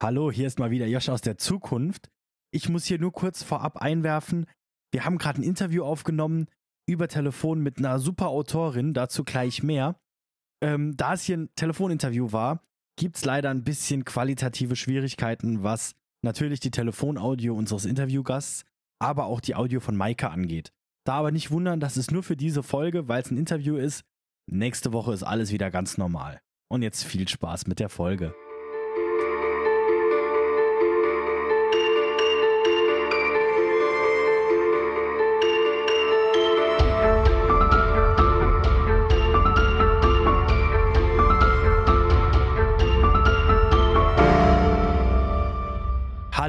Hallo, hier ist mal wieder Josh aus der Zukunft. Ich muss hier nur kurz vorab einwerfen, wir haben gerade ein Interview aufgenommen über Telefon mit einer super Autorin, dazu gleich mehr. Ähm, da es hier ein Telefoninterview war, gibt es leider ein bisschen qualitative Schwierigkeiten, was natürlich die Telefonaudio unseres Interviewgasts, aber auch die Audio von Maike angeht. Da aber nicht wundern, das ist nur für diese Folge, weil es ein Interview ist. Nächste Woche ist alles wieder ganz normal. Und jetzt viel Spaß mit der Folge.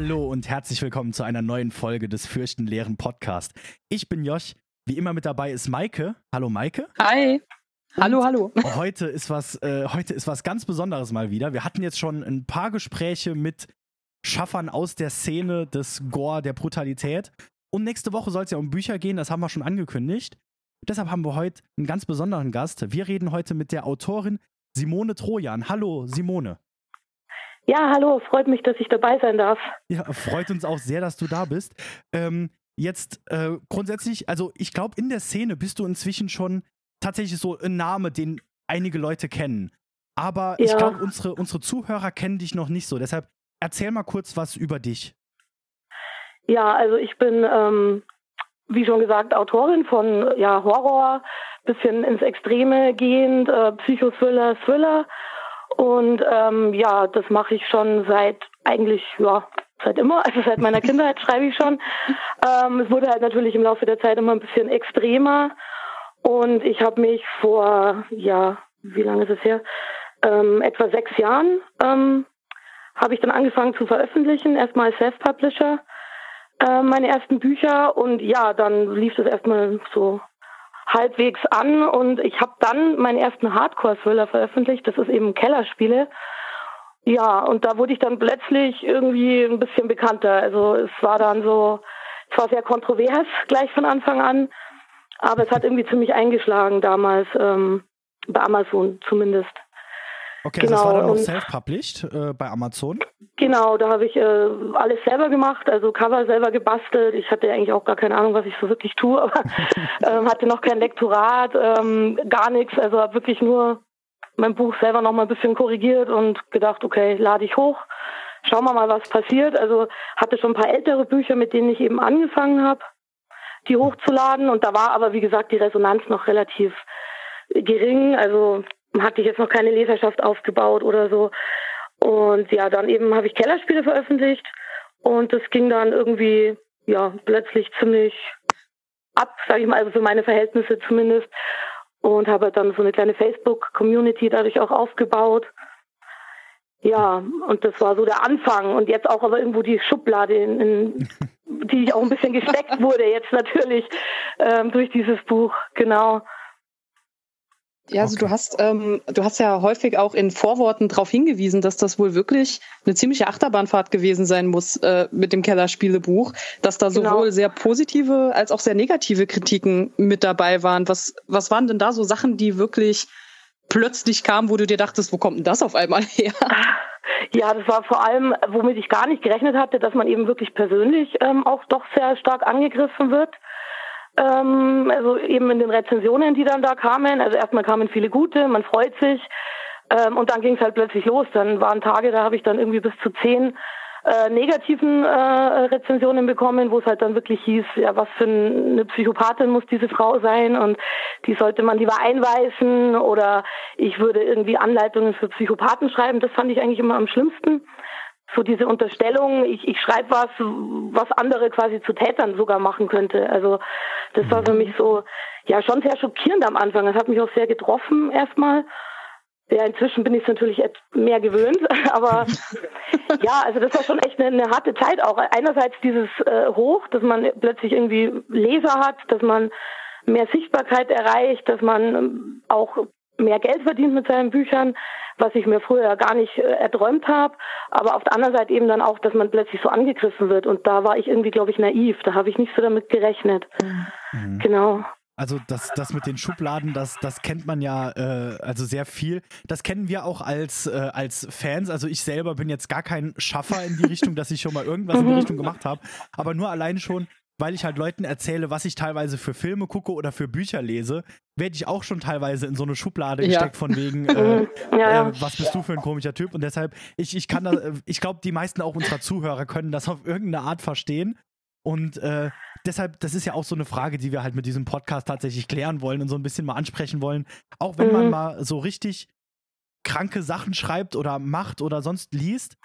Hallo und herzlich willkommen zu einer neuen Folge des Fürchtenleeren Podcast. Ich bin Josh. Wie immer mit dabei ist Maike. Hallo Maike. Hi. Hallo, hallo. Heute ist was, äh, heute ist was ganz Besonderes mal wieder. Wir hatten jetzt schon ein paar Gespräche mit Schaffern aus der Szene des Gore, der Brutalität. Und nächste Woche soll es ja um Bücher gehen, das haben wir schon angekündigt. Deshalb haben wir heute einen ganz besonderen Gast. Wir reden heute mit der Autorin Simone Trojan. Hallo, Simone. Ja, hallo, freut mich, dass ich dabei sein darf. Ja, freut uns auch sehr, dass du da bist. Ähm, jetzt äh, grundsätzlich, also ich glaube, in der Szene bist du inzwischen schon tatsächlich so ein Name, den einige Leute kennen. Aber ja. ich glaube, unsere, unsere Zuhörer kennen dich noch nicht so. Deshalb erzähl mal kurz was über dich. Ja, also ich bin, ähm, wie schon gesagt, Autorin von ja, Horror, bisschen ins Extreme gehend, äh, Psychothriller, Thriller. Und ähm, ja, das mache ich schon seit eigentlich, ja, seit immer, also seit meiner Kindheit schreibe ich schon. Ähm, es wurde halt natürlich im Laufe der Zeit immer ein bisschen extremer. Und ich habe mich vor, ja, wie lange ist es her? Ähm, etwa sechs Jahren ähm, habe ich dann angefangen zu veröffentlichen, erstmal als Self-Publisher, äh, meine ersten Bücher. Und ja, dann lief das erstmal so halbwegs an und ich habe dann meinen ersten Hardcore-Thriller veröffentlicht, das ist eben Kellerspiele. Ja, und da wurde ich dann plötzlich irgendwie ein bisschen bekannter. Also es war dann so, es war sehr kontrovers gleich von Anfang an, aber es hat irgendwie ziemlich eingeschlagen damals, ähm, bei Amazon zumindest. Okay, genau. das war dann noch self-published äh, bei Amazon? Genau, da habe ich äh, alles selber gemacht, also Cover selber gebastelt. Ich hatte eigentlich auch gar keine Ahnung, was ich so wirklich tue, aber ähm, hatte noch kein Lektorat, ähm, gar nichts. Also habe wirklich nur mein Buch selber noch mal ein bisschen korrigiert und gedacht, okay, lade ich hoch, schauen wir mal, was passiert. Also hatte schon ein paar ältere Bücher, mit denen ich eben angefangen habe, die hochzuladen. Und da war aber, wie gesagt, die Resonanz noch relativ gering. Also hatte ich jetzt noch keine Leserschaft aufgebaut oder so. Und ja, dann eben habe ich Kellerspiele veröffentlicht und das ging dann irgendwie ja plötzlich ziemlich ab, sage ich mal, also für meine Verhältnisse zumindest. Und habe dann so eine kleine Facebook-Community dadurch auch aufgebaut. Ja, und das war so der Anfang. Und jetzt auch aber irgendwo die Schublade, in, in die ich auch ein bisschen gesteckt wurde, jetzt natürlich ähm, durch dieses Buch, genau. Ja, also okay. du hast, ähm, du hast ja häufig auch in Vorworten darauf hingewiesen, dass das wohl wirklich eine ziemliche Achterbahnfahrt gewesen sein muss äh, mit dem Kellerspielebuch, dass da genau. sowohl sehr positive als auch sehr negative Kritiken mit dabei waren. Was, was waren denn da so Sachen, die wirklich plötzlich kamen, wo du dir dachtest, wo kommt denn das auf einmal her? Ja, das war vor allem, womit ich gar nicht gerechnet hatte, dass man eben wirklich persönlich ähm, auch doch sehr stark angegriffen wird. Ähm, also eben in den Rezensionen, die dann da kamen. Also erstmal kamen viele gute, man freut sich. Ähm, und dann ging es halt plötzlich los. Dann waren Tage, da habe ich dann irgendwie bis zu zehn äh, negativen äh, Rezensionen bekommen, wo es halt dann wirklich hieß, ja, was für eine Psychopathin muss diese Frau sein und die sollte man lieber einweisen oder ich würde irgendwie Anleitungen für Psychopathen schreiben. Das fand ich eigentlich immer am schlimmsten so diese Unterstellung, ich, ich schreibe was, was andere quasi zu Tätern sogar machen könnte. Also das war für mich so, ja, schon sehr schockierend am Anfang. Das hat mich auch sehr getroffen erstmal. Ja, inzwischen bin ich es natürlich mehr gewöhnt, aber ja, also das war schon echt eine, eine harte Zeit auch. Einerseits dieses äh, Hoch, dass man plötzlich irgendwie Leser hat, dass man mehr Sichtbarkeit erreicht, dass man ähm, auch mehr Geld verdient mit seinen Büchern, was ich mir früher gar nicht äh, erträumt habe. Aber auf der anderen Seite eben dann auch, dass man plötzlich so angegriffen wird. Und da war ich irgendwie, glaube ich, naiv. Da habe ich nicht so damit gerechnet. Mhm. Genau. Also das, das mit den Schubladen, das, das kennt man ja äh, also sehr viel. Das kennen wir auch als, äh, als Fans. Also ich selber bin jetzt gar kein Schaffer in die Richtung, dass ich schon mal irgendwas in die mhm. Richtung gemacht habe. Aber nur allein schon, weil ich halt Leuten erzähle, was ich teilweise für Filme gucke oder für Bücher lese, werde ich auch schon teilweise in so eine Schublade ja. gesteckt von wegen, äh, ja. äh, was bist du für ein komischer Typ? Und deshalb, ich, ich kann da, äh, ich glaube, die meisten auch unserer Zuhörer können das auf irgendeine Art verstehen. Und äh, deshalb, das ist ja auch so eine Frage, die wir halt mit diesem Podcast tatsächlich klären wollen und so ein bisschen mal ansprechen wollen. Auch wenn mhm. man mal so richtig kranke Sachen schreibt oder macht oder sonst liest,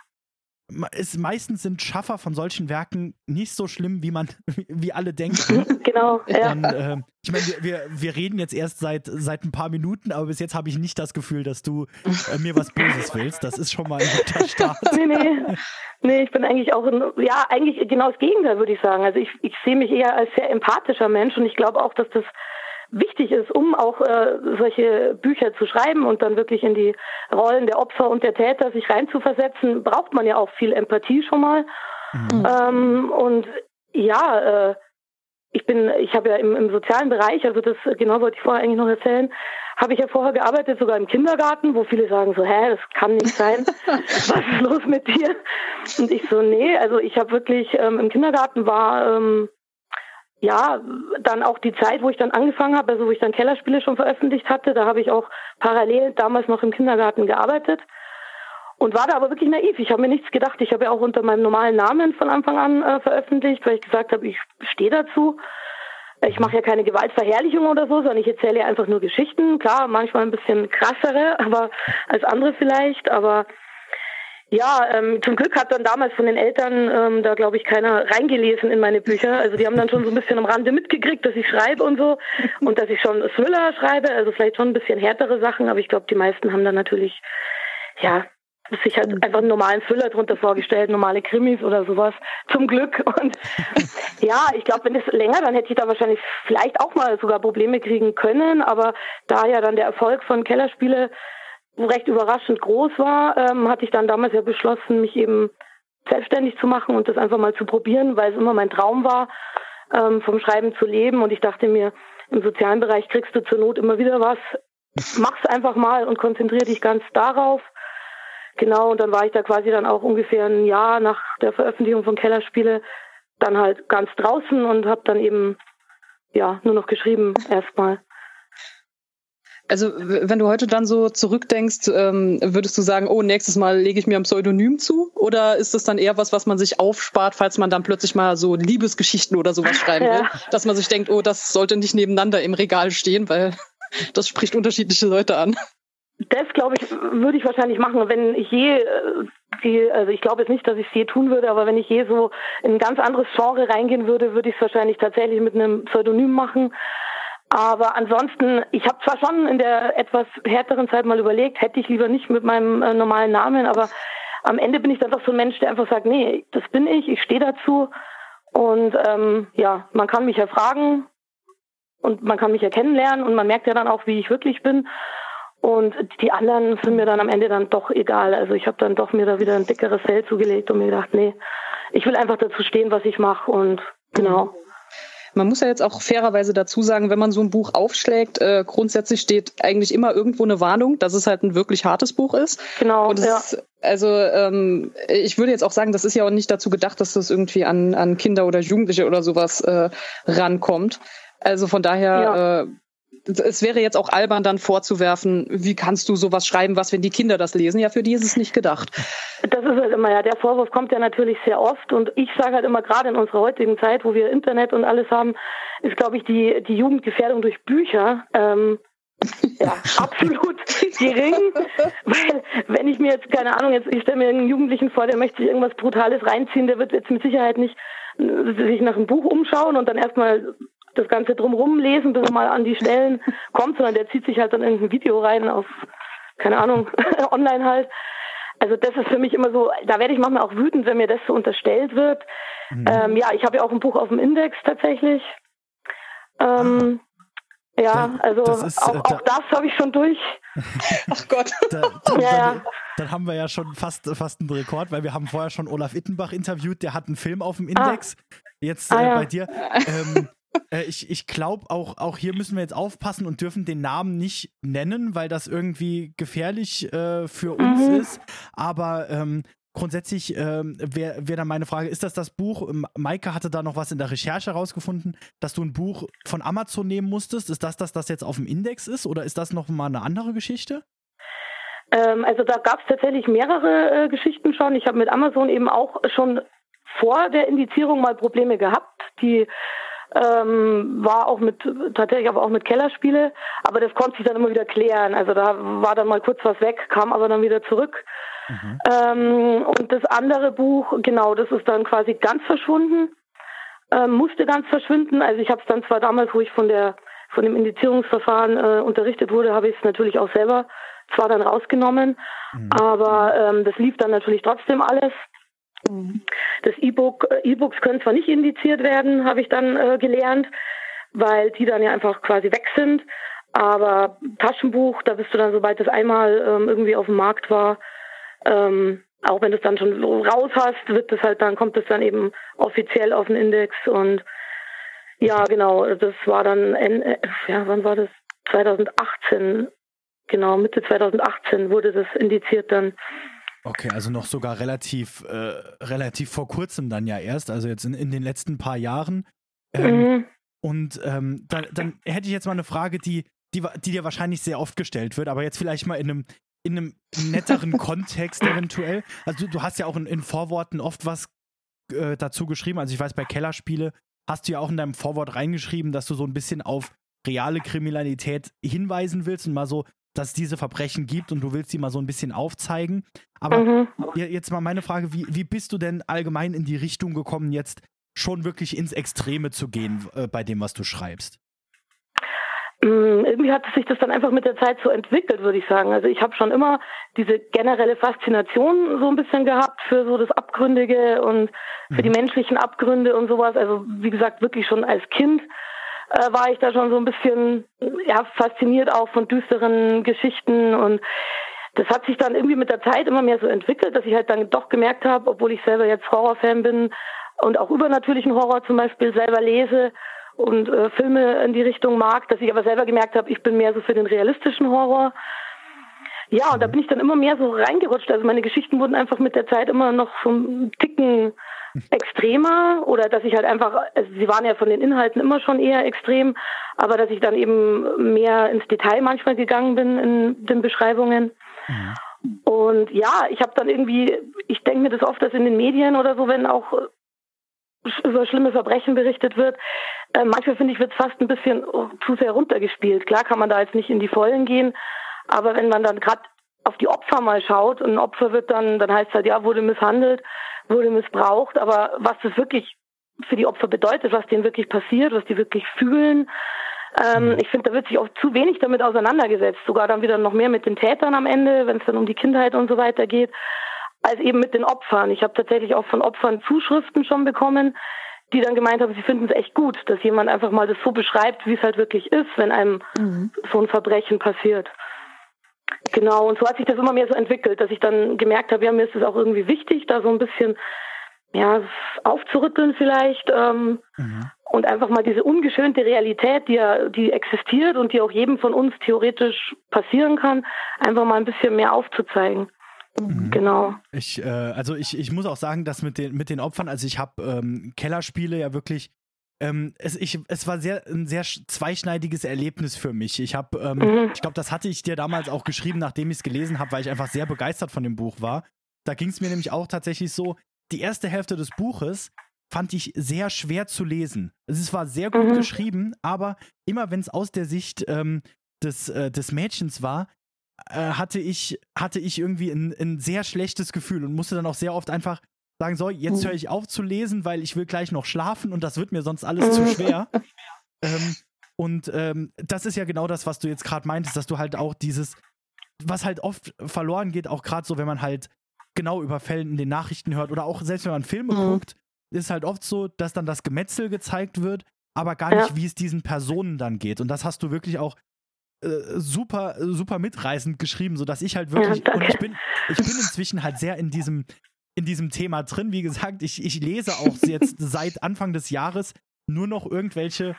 ist, meistens sind Schaffer von solchen Werken nicht so schlimm, wie man, wie alle denken. genau, ja. Und, äh, ich meine, wir, wir, wir, reden jetzt erst seit, seit ein paar Minuten, aber bis jetzt habe ich nicht das Gefühl, dass du äh, mir was Böses willst. Das ist schon mal ein guter Start. nee, nee. Nee, ich bin eigentlich auch, ein, ja, eigentlich genau das Gegenteil, würde ich sagen. Also ich, ich sehe mich eher als sehr empathischer Mensch und ich glaube auch, dass das wichtig ist, um auch äh, solche Bücher zu schreiben und dann wirklich in die Rollen der Opfer und der Täter sich reinzuversetzen, braucht man ja auch viel Empathie schon mal. Mhm. Ähm, und ja, äh, ich bin, ich habe ja im, im sozialen Bereich, also das genau wollte ich vorher eigentlich noch erzählen, habe ich ja vorher gearbeitet, sogar im Kindergarten, wo viele sagen so, hä, das kann nicht sein, was ist los mit dir? Und ich so, nee, also ich habe wirklich ähm, im Kindergarten war ähm, ja, dann auch die Zeit, wo ich dann angefangen habe, also wo ich dann Kellerspiele schon veröffentlicht hatte, da habe ich auch parallel damals noch im Kindergarten gearbeitet und war da aber wirklich naiv. Ich habe mir nichts gedacht. Ich habe ja auch unter meinem normalen Namen von Anfang an äh, veröffentlicht, weil ich gesagt habe, ich stehe dazu. Ich mache ja keine Gewaltverherrlichung oder so, sondern ich erzähle ja einfach nur Geschichten. Klar, manchmal ein bisschen krassere, aber als andere vielleicht. Aber ja, ähm, zum Glück hat dann damals von den Eltern ähm, da, glaube ich, keiner reingelesen in meine Bücher. Also die haben dann schon so ein bisschen am Rande mitgekriegt, dass ich schreibe und so und dass ich schon Thriller schreibe, also vielleicht schon ein bisschen härtere Sachen, aber ich glaube, die meisten haben dann natürlich, ja, sich halt einfach einen normalen Thriller drunter vorgestellt, normale Krimis oder sowas, zum Glück. Und ja, ich glaube, wenn es länger, dann hätte ich da wahrscheinlich vielleicht auch mal sogar Probleme kriegen können, aber da ja dann der Erfolg von Kellerspiele recht überraschend groß war, ähm, hatte ich dann damals ja beschlossen, mich eben selbstständig zu machen und das einfach mal zu probieren, weil es immer mein Traum war, ähm, vom Schreiben zu leben. Und ich dachte mir, im sozialen Bereich kriegst du zur Not immer wieder was. Mach's einfach mal und konzentriere dich ganz darauf. Genau, und dann war ich da quasi dann auch ungefähr ein Jahr nach der Veröffentlichung von Kellerspiele dann halt ganz draußen und habe dann eben ja nur noch geschrieben erstmal. Also wenn du heute dann so zurückdenkst, ähm, würdest du sagen, oh, nächstes Mal lege ich mir ein Pseudonym zu? Oder ist das dann eher was, was man sich aufspart, falls man dann plötzlich mal so Liebesgeschichten oder sowas schreiben will? Ja. Dass man sich denkt, oh, das sollte nicht nebeneinander im Regal stehen, weil das spricht unterschiedliche Leute an. Das, glaube ich, würde ich wahrscheinlich machen, wenn ich je äh, die, also ich glaube jetzt nicht, dass ich es je tun würde, aber wenn ich je so in ein ganz anderes Genre reingehen würde, würde ich es wahrscheinlich tatsächlich mit einem Pseudonym machen. Aber ansonsten, ich habe zwar schon in der etwas härteren Zeit mal überlegt, hätte ich lieber nicht mit meinem äh, normalen Namen, aber am Ende bin ich dann doch so ein Mensch, der einfach sagt, nee, das bin ich, ich stehe dazu. Und ähm, ja, man kann mich ja fragen und man kann mich ja kennenlernen und man merkt ja dann auch, wie ich wirklich bin. Und die anderen sind mir dann am Ende dann doch egal. Also ich habe dann doch mir da wieder ein dickeres Fell zugelegt und mir gedacht, nee, ich will einfach dazu stehen, was ich mache und genau. Man muss ja jetzt auch fairerweise dazu sagen, wenn man so ein Buch aufschlägt, äh, grundsätzlich steht eigentlich immer irgendwo eine Warnung, dass es halt ein wirklich hartes Buch ist. Genau. Und ja. Ist, also ähm, ich würde jetzt auch sagen, das ist ja auch nicht dazu gedacht, dass das irgendwie an, an Kinder oder Jugendliche oder sowas äh, rankommt. Also von daher ja. äh, es wäre jetzt auch albern, dann vorzuwerfen, wie kannst du sowas schreiben, was, wenn die Kinder das lesen? Ja, für die ist es nicht gedacht. Das ist halt immer, ja, der Vorwurf kommt ja natürlich sehr oft und ich sage halt immer, gerade in unserer heutigen Zeit, wo wir Internet und alles haben, ist, glaube ich, die, die Jugendgefährdung durch Bücher ähm, ja, absolut gering, weil wenn ich mir jetzt, keine Ahnung, jetzt ich stelle mir einen Jugendlichen vor, der möchte sich irgendwas Brutales reinziehen, der wird jetzt mit Sicherheit nicht sich nach einem Buch umschauen und dann erstmal das Ganze drumherum lesen, bis er mal an die Stellen kommt, sondern der zieht sich halt dann in ein Video rein auf, keine Ahnung, online halt. Also das ist für mich immer so, da werde ich manchmal auch wütend, wenn mir das so unterstellt wird. Mhm. Ähm, ja, ich habe ja auch ein Buch auf dem Index tatsächlich. Ähm, ja, also ist, auch, äh, auch das habe ich schon durch. Ach Gott. Da, da, ja, ja. Dann haben wir ja schon fast, fast einen Rekord, weil wir haben vorher schon Olaf Ittenbach interviewt, der hat einen Film auf dem Index. Ah. Jetzt äh, ah, ja. bei dir. Ähm, äh, ich ich glaube, auch, auch hier müssen wir jetzt aufpassen und dürfen den Namen nicht nennen, weil das irgendwie gefährlich äh, für uns mhm. ist. Aber ähm, grundsätzlich ähm, wäre wär dann meine Frage, ist das das Buch, Maike hatte da noch was in der Recherche herausgefunden, dass du ein Buch von Amazon nehmen musstest. Ist das das, das jetzt auf dem Index ist oder ist das noch mal eine andere Geschichte? Ähm, also da gab es tatsächlich mehrere äh, Geschichten schon. Ich habe mit Amazon eben auch schon vor der Indizierung mal Probleme gehabt. Die ähm, war auch mit tatsächlich aber auch mit Kellerspiele, aber das konnte sich dann immer wieder klären. Also da war dann mal kurz was weg, kam aber dann wieder zurück. Mhm. Ähm, und das andere Buch, genau, das ist dann quasi ganz verschwunden, ähm, musste ganz verschwinden. Also ich habe es dann zwar damals, wo ich von der von dem Indizierungsverfahren äh, unterrichtet wurde, habe ich es natürlich auch selber zwar dann rausgenommen, mhm. aber ähm, das lief dann natürlich trotzdem alles. Das E-Book, äh, E-Books können zwar nicht indiziert werden, habe ich dann äh, gelernt, weil die dann ja einfach quasi weg sind. Aber Taschenbuch, da bist du dann, sobald das einmal ähm, irgendwie auf dem Markt war, ähm, auch wenn du es dann schon raus hast, wird das halt dann, kommt es dann eben offiziell auf den Index und ja, genau, das war dann, äh, ja, wann war das? 2018, genau, Mitte 2018 wurde das indiziert dann. Okay, also noch sogar relativ, äh, relativ vor kurzem dann ja erst, also jetzt in, in den letzten paar Jahren. Ähm, mhm. Und ähm, dann, dann hätte ich jetzt mal eine Frage, die, die, die dir wahrscheinlich sehr oft gestellt wird, aber jetzt vielleicht mal in einem, in einem netteren Kontext eventuell. Also du, du, hast ja auch in, in Vorworten oft was äh, dazu geschrieben. Also ich weiß, bei Kellerspiele hast du ja auch in deinem Vorwort reingeschrieben, dass du so ein bisschen auf reale Kriminalität hinweisen willst und mal so dass es diese Verbrechen gibt und du willst sie mal so ein bisschen aufzeigen. Aber mhm. jetzt mal meine Frage, wie, wie bist du denn allgemein in die Richtung gekommen, jetzt schon wirklich ins Extreme zu gehen äh, bei dem, was du schreibst? Mm, irgendwie hat sich das dann einfach mit der Zeit so entwickelt, würde ich sagen. Also ich habe schon immer diese generelle Faszination so ein bisschen gehabt für so das Abgründige und für die mhm. menschlichen Abgründe und sowas. Also wie gesagt, wirklich schon als Kind äh, war ich da schon so ein bisschen ja, fasziniert auch von düsteren Geschichten und das hat sich dann irgendwie mit der Zeit immer mehr so entwickelt, dass ich halt dann doch gemerkt habe, obwohl ich selber jetzt Horrorfan bin und auch übernatürlichen Horror zum Beispiel selber lese und äh, Filme in die Richtung mag, dass ich aber selber gemerkt habe, ich bin mehr so für den realistischen Horror. Ja, und da bin ich dann immer mehr so reingerutscht. Also meine Geschichten wurden einfach mit der Zeit immer noch so ein Ticken extremer oder dass ich halt einfach, also sie waren ja von den Inhalten immer schon eher extrem, aber dass ich dann eben mehr ins Detail manchmal gegangen bin in den Beschreibungen. Mhm. Und ja, ich habe dann irgendwie, ich denke mir das oft, dass in den Medien oder so, wenn auch über schlimme Verbrechen berichtet wird, äh, manchmal finde ich, wird fast ein bisschen oh, zu sehr runtergespielt. Klar kann man da jetzt nicht in die Vollen gehen, aber wenn man dann gerade auf die Opfer mal schaut und ein Opfer wird dann, dann heißt es halt, ja, wurde misshandelt, wurde missbraucht, aber was das wirklich für die Opfer bedeutet, was denen wirklich passiert, was die wirklich fühlen, ähm, mhm. ich finde, da wird sich auch zu wenig damit auseinandergesetzt, sogar dann wieder noch mehr mit den Tätern am Ende, wenn es dann um die Kindheit und so weiter geht, als eben mit den Opfern. Ich habe tatsächlich auch von Opfern Zuschriften schon bekommen, die dann gemeint haben, sie finden es echt gut, dass jemand einfach mal das so beschreibt, wie es halt wirklich ist, wenn einem mhm. so ein Verbrechen passiert. Genau, und so hat sich das immer mehr so entwickelt, dass ich dann gemerkt habe, ja, mir ist es auch irgendwie wichtig, da so ein bisschen ja, aufzurütteln vielleicht ähm, mhm. und einfach mal diese ungeschönte Realität, die ja, die existiert und die auch jedem von uns theoretisch passieren kann, einfach mal ein bisschen mehr aufzuzeigen. Mhm. Genau. Ich, äh, also ich, ich muss auch sagen, dass mit den, mit den Opfern, also ich habe ähm, Kellerspiele ja wirklich ähm, es, ich, es war sehr, ein sehr zweischneidiges Erlebnis für mich. Ich habe, ähm, mhm. ich glaube, das hatte ich dir damals auch geschrieben, nachdem ich es gelesen habe, weil ich einfach sehr begeistert von dem Buch war. Da ging es mir nämlich auch tatsächlich so, die erste Hälfte des Buches fand ich sehr schwer zu lesen. Es war sehr gut mhm. geschrieben, aber immer wenn es aus der Sicht ähm, des, äh, des Mädchens war, äh, hatte, ich, hatte ich irgendwie ein, ein sehr schlechtes Gefühl und musste dann auch sehr oft einfach sagen soll, jetzt mhm. höre ich auf zu lesen, weil ich will gleich noch schlafen und das wird mir sonst alles zu schwer. ähm, und ähm, das ist ja genau das, was du jetzt gerade meintest, dass du halt auch dieses, was halt oft verloren geht, auch gerade so, wenn man halt genau über Fälle in den Nachrichten hört oder auch selbst wenn man Filme mhm. guckt, ist halt oft so, dass dann das Gemetzel gezeigt wird, aber gar nicht, ja. wie es diesen Personen dann geht. Und das hast du wirklich auch äh, super, super mitreißend geschrieben, sodass ich halt wirklich, ja, und ich bin, ich bin inzwischen halt sehr in diesem, in diesem Thema drin. Wie gesagt, ich, ich lese auch jetzt seit Anfang des Jahres nur noch irgendwelche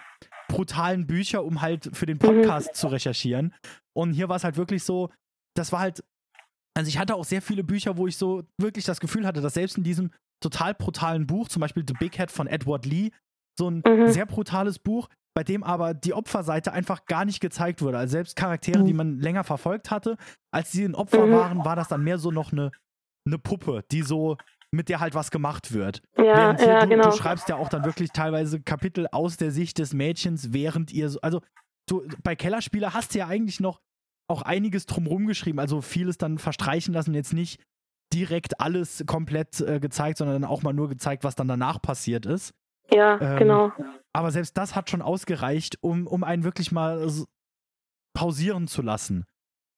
brutalen Bücher, um halt für den Podcast mhm. zu recherchieren. Und hier war es halt wirklich so, das war halt, also ich hatte auch sehr viele Bücher, wo ich so wirklich das Gefühl hatte, dass selbst in diesem total brutalen Buch, zum Beispiel The Big Head von Edward Lee, so ein mhm. sehr brutales Buch, bei dem aber die Opferseite einfach gar nicht gezeigt wurde. Also selbst Charaktere, mhm. die man länger verfolgt hatte, als sie ein Opfer mhm. waren, war das dann mehr so noch eine, eine Puppe, die so mit der halt was gemacht wird. Ja, ja du, genau. du schreibst ja auch dann wirklich teilweise Kapitel aus der Sicht des Mädchens, während ihr so, also du, bei Kellerspieler hast du ja eigentlich noch auch einiges drumherum geschrieben, also vieles dann verstreichen lassen, jetzt nicht direkt alles komplett äh, gezeigt, sondern auch mal nur gezeigt, was dann danach passiert ist. Ja, ähm, genau. Aber selbst das hat schon ausgereicht, um, um einen wirklich mal pausieren zu lassen.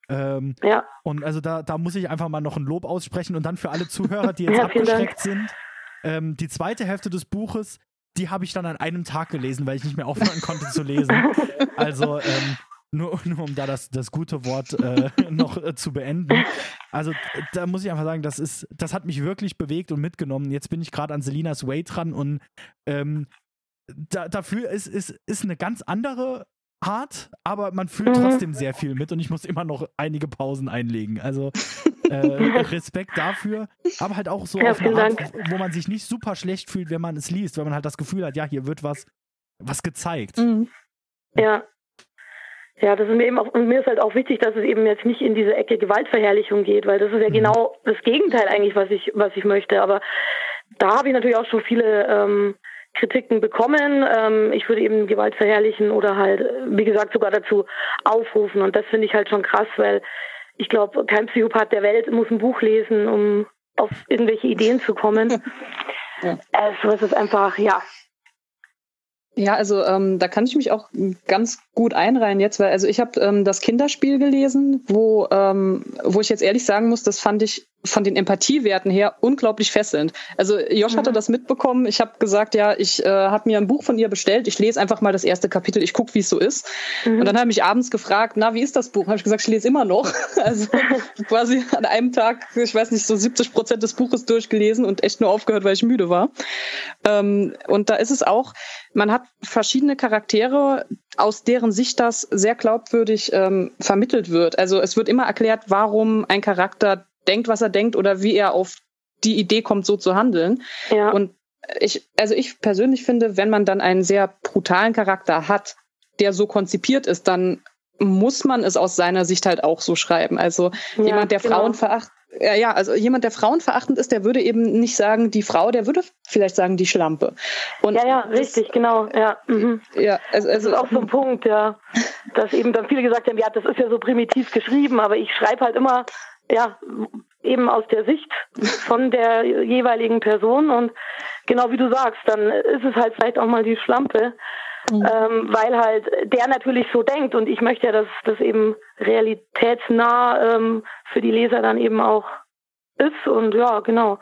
Ähm, ja. Und also da, da muss ich einfach mal noch ein Lob aussprechen und dann für alle Zuhörer, die jetzt ja, abgeschreckt sind. Ähm, die zweite Hälfte des Buches, die habe ich dann an einem Tag gelesen, weil ich nicht mehr aufhören konnte zu lesen. Also ähm, nur, nur um da das, das gute Wort äh, noch äh, zu beenden. Also da muss ich einfach sagen, das ist, das hat mich wirklich bewegt und mitgenommen. Jetzt bin ich gerade an Selinas Way dran und ähm, da, dafür ist, ist, ist eine ganz andere hart, aber man fühlt mhm. trotzdem sehr viel mit und ich muss immer noch einige Pausen einlegen. Also äh, Respekt dafür, aber halt auch so ja, auf eine Art, Dank. wo man sich nicht super schlecht fühlt, wenn man es liest, weil man halt das Gefühl hat, ja, hier wird was, was gezeigt. Mhm. Ja. Ja, das ist mir eben auch, und mir ist halt auch wichtig, dass es eben jetzt nicht in diese Ecke Gewaltverherrlichung geht, weil das ist ja mhm. genau das Gegenteil eigentlich, was ich, was ich möchte. Aber da habe ich natürlich auch schon viele ähm, Kritiken bekommen. Ähm, ich würde eben Gewalt verherrlichen oder halt, wie gesagt, sogar dazu aufrufen. Und das finde ich halt schon krass, weil ich glaube, kein Psychopath der Welt muss ein Buch lesen, um auf irgendwelche Ideen zu kommen. Ja. Äh, so ist es einfach, ja, ja, also ähm, da kann ich mich auch ganz gut einreihen jetzt, weil also ich habe ähm, das Kinderspiel gelesen, wo ähm, wo ich jetzt ehrlich sagen muss, das fand ich von den Empathiewerten her unglaublich fesselnd. Also Josh mhm. hatte das mitbekommen. Ich habe gesagt, ja, ich äh, habe mir ein Buch von ihr bestellt. Ich lese einfach mal das erste Kapitel. Ich guck, wie es so ist. Mhm. Und dann habe ich abends gefragt, na, wie ist das Buch? Habe ich gesagt, ich lese immer noch. Also quasi an einem Tag, ich weiß nicht, so 70 Prozent des Buches durchgelesen und echt nur aufgehört, weil ich müde war. Ähm, und da ist es auch, man hat verschiedene Charaktere, aus deren Sicht das sehr glaubwürdig ähm, vermittelt wird. Also es wird immer erklärt, warum ein Charakter denkt, was er denkt oder wie er auf die Idee kommt, so zu handeln. Ja. Und ich, also ich persönlich finde, wenn man dann einen sehr brutalen Charakter hat, der so konzipiert ist, dann muss man es aus seiner Sicht halt auch so schreiben. Also ja, jemand, der genau. Frauen veracht, ja, ja, also jemand, der frauenverachtend ist, der würde eben nicht sagen, die Frau, der würde vielleicht sagen, die Schlampe. Und ja, ja, richtig, genau, ja. Mhm. Ja, also, also, das ist auch so ein Punkt, ja. Dass eben dann viele gesagt haben, ja, das ist ja so primitiv geschrieben, aber ich schreibe halt immer ja, eben aus der Sicht von der jeweiligen Person und genau wie du sagst, dann ist es halt vielleicht auch mal die Schlampe, mhm. ähm, weil halt der natürlich so denkt und ich möchte ja, dass das eben realitätsnah ähm, für die Leser dann eben auch ist und ja, genau.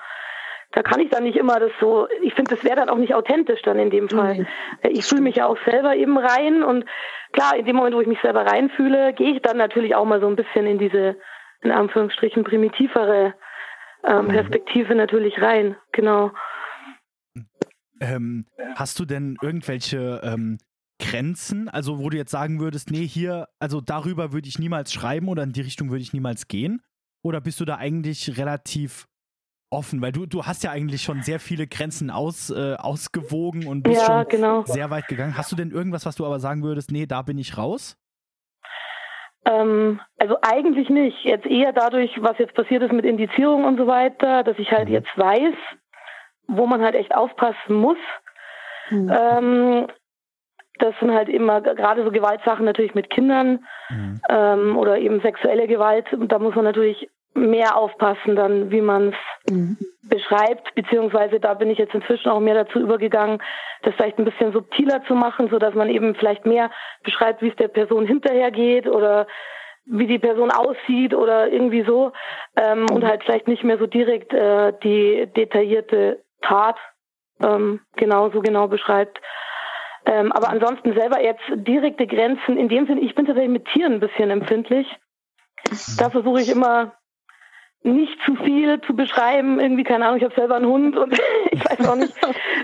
Da kann ich dann nicht immer das so, ich finde, das wäre dann auch nicht authentisch dann in dem Fall. Mhm. Ich fühle mich ja auch selber eben rein und klar, in dem Moment, wo ich mich selber reinfühle, gehe ich dann natürlich auch mal so ein bisschen in diese in Anführungsstrichen primitivere ähm, mhm. Perspektive natürlich rein, genau. Ähm, hast du denn irgendwelche ähm, Grenzen, also wo du jetzt sagen würdest, nee, hier, also darüber würde ich niemals schreiben oder in die Richtung würde ich niemals gehen? Oder bist du da eigentlich relativ offen? Weil du, du hast ja eigentlich schon sehr viele Grenzen aus, äh, ausgewogen und bist ja, schon genau. sehr weit gegangen. Hast du denn irgendwas, was du aber sagen würdest, nee, da bin ich raus? Ähm, also eigentlich nicht. Jetzt eher dadurch, was jetzt passiert ist mit Indizierung und so weiter, dass ich halt mhm. jetzt weiß, wo man halt echt aufpassen muss. Mhm. Ähm, das sind halt immer gerade so Gewaltsachen natürlich mit Kindern mhm. ähm, oder eben sexuelle Gewalt. Da muss man natürlich mehr aufpassen, dann wie man es mhm. beschreibt, beziehungsweise da bin ich jetzt inzwischen auch mehr dazu übergegangen, das vielleicht ein bisschen subtiler zu machen, so dass man eben vielleicht mehr beschreibt, wie es der Person hinterher geht oder wie die Person aussieht oder irgendwie so ähm, und halt vielleicht nicht mehr so direkt äh, die detaillierte Tat ähm, genauso genau beschreibt. Ähm, aber ansonsten selber jetzt direkte Grenzen in dem Sinne, ich bin tatsächlich mit Tieren ein bisschen empfindlich. Da versuche ich immer nicht zu viel zu beschreiben. Irgendwie, keine Ahnung, ich habe selber einen Hund und ich weiß auch nicht.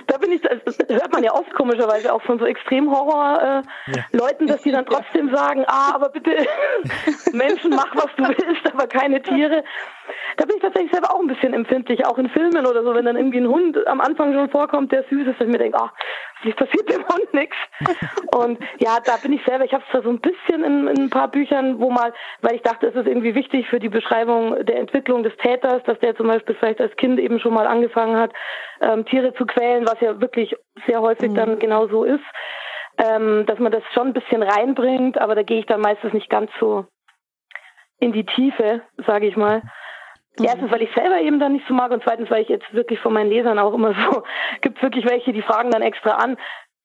Da bin ich, das hört man ja oft komischerweise auch von so Extremhorror-Leuten, äh, ja. dass die dann trotzdem sagen, ah, aber bitte Menschen, mach was du willst, aber keine Tiere. Da bin ich tatsächlich selber auch ein bisschen empfindlich, auch in Filmen oder so, wenn dann irgendwie ein Hund am Anfang schon vorkommt, der süß ist, dass ich mir denke, ach, wie passiert dem Hund nichts. Und ja, da bin ich selber, ich habe es zwar so ein bisschen in, in, ein paar Büchern, wo mal, weil ich dachte, es ist irgendwie wichtig für die Beschreibung der Entwicklung des Täters, dass der zum Beispiel vielleicht als Kind eben schon mal angefangen hat, ähm, Tiere zu quälen, was ja wirklich sehr häufig mhm. dann genau so ist, ähm, dass man das schon ein bisschen reinbringt, aber da gehe ich dann meistens nicht ganz so in die Tiefe, sage ich mal. Mhm. Erstens, weil ich selber eben dann nicht so mag und zweitens, weil ich jetzt wirklich von meinen Lesern auch immer so, gibt wirklich welche, die fragen dann extra an,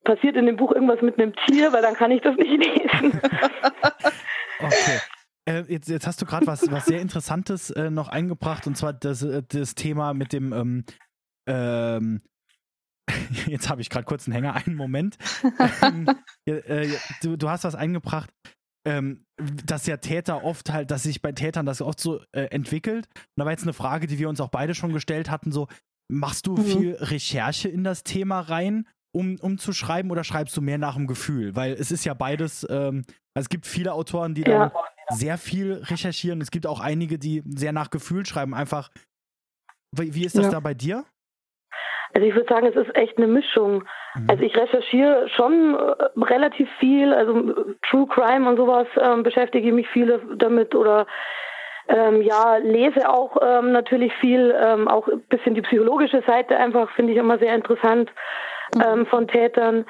passiert in dem Buch irgendwas mit einem Tier, weil dann kann ich das nicht lesen. okay. Äh, jetzt, jetzt, hast du gerade was, was sehr Interessantes äh, noch eingebracht und zwar das, äh, das Thema mit dem ähm, ähm, jetzt habe ich gerade kurz einen Hänger, einen Moment. ähm, äh, du, du, hast was eingebracht, ähm, dass ja Täter oft halt, dass sich bei Tätern das oft so äh, entwickelt. Und da war jetzt eine Frage, die wir uns auch beide schon gestellt hatten: so, machst du mhm. viel Recherche in das Thema rein, um, um zu schreiben, oder schreibst du mehr nach dem Gefühl? Weil es ist ja beides, ähm, es gibt viele Autoren, die ja. dann sehr viel recherchieren. Es gibt auch einige, die sehr nach Gefühl schreiben. Einfach, wie, wie ist das ja. da bei dir? Also ich würde sagen, es ist echt eine Mischung. Mhm. Also ich recherchiere schon äh, relativ viel, also True Crime und sowas ähm, beschäftige ich mich viel damit oder ähm, ja, lese auch ähm, natürlich viel, ähm, auch ein bisschen die psychologische Seite einfach finde ich immer sehr interessant mhm. ähm, von Tätern.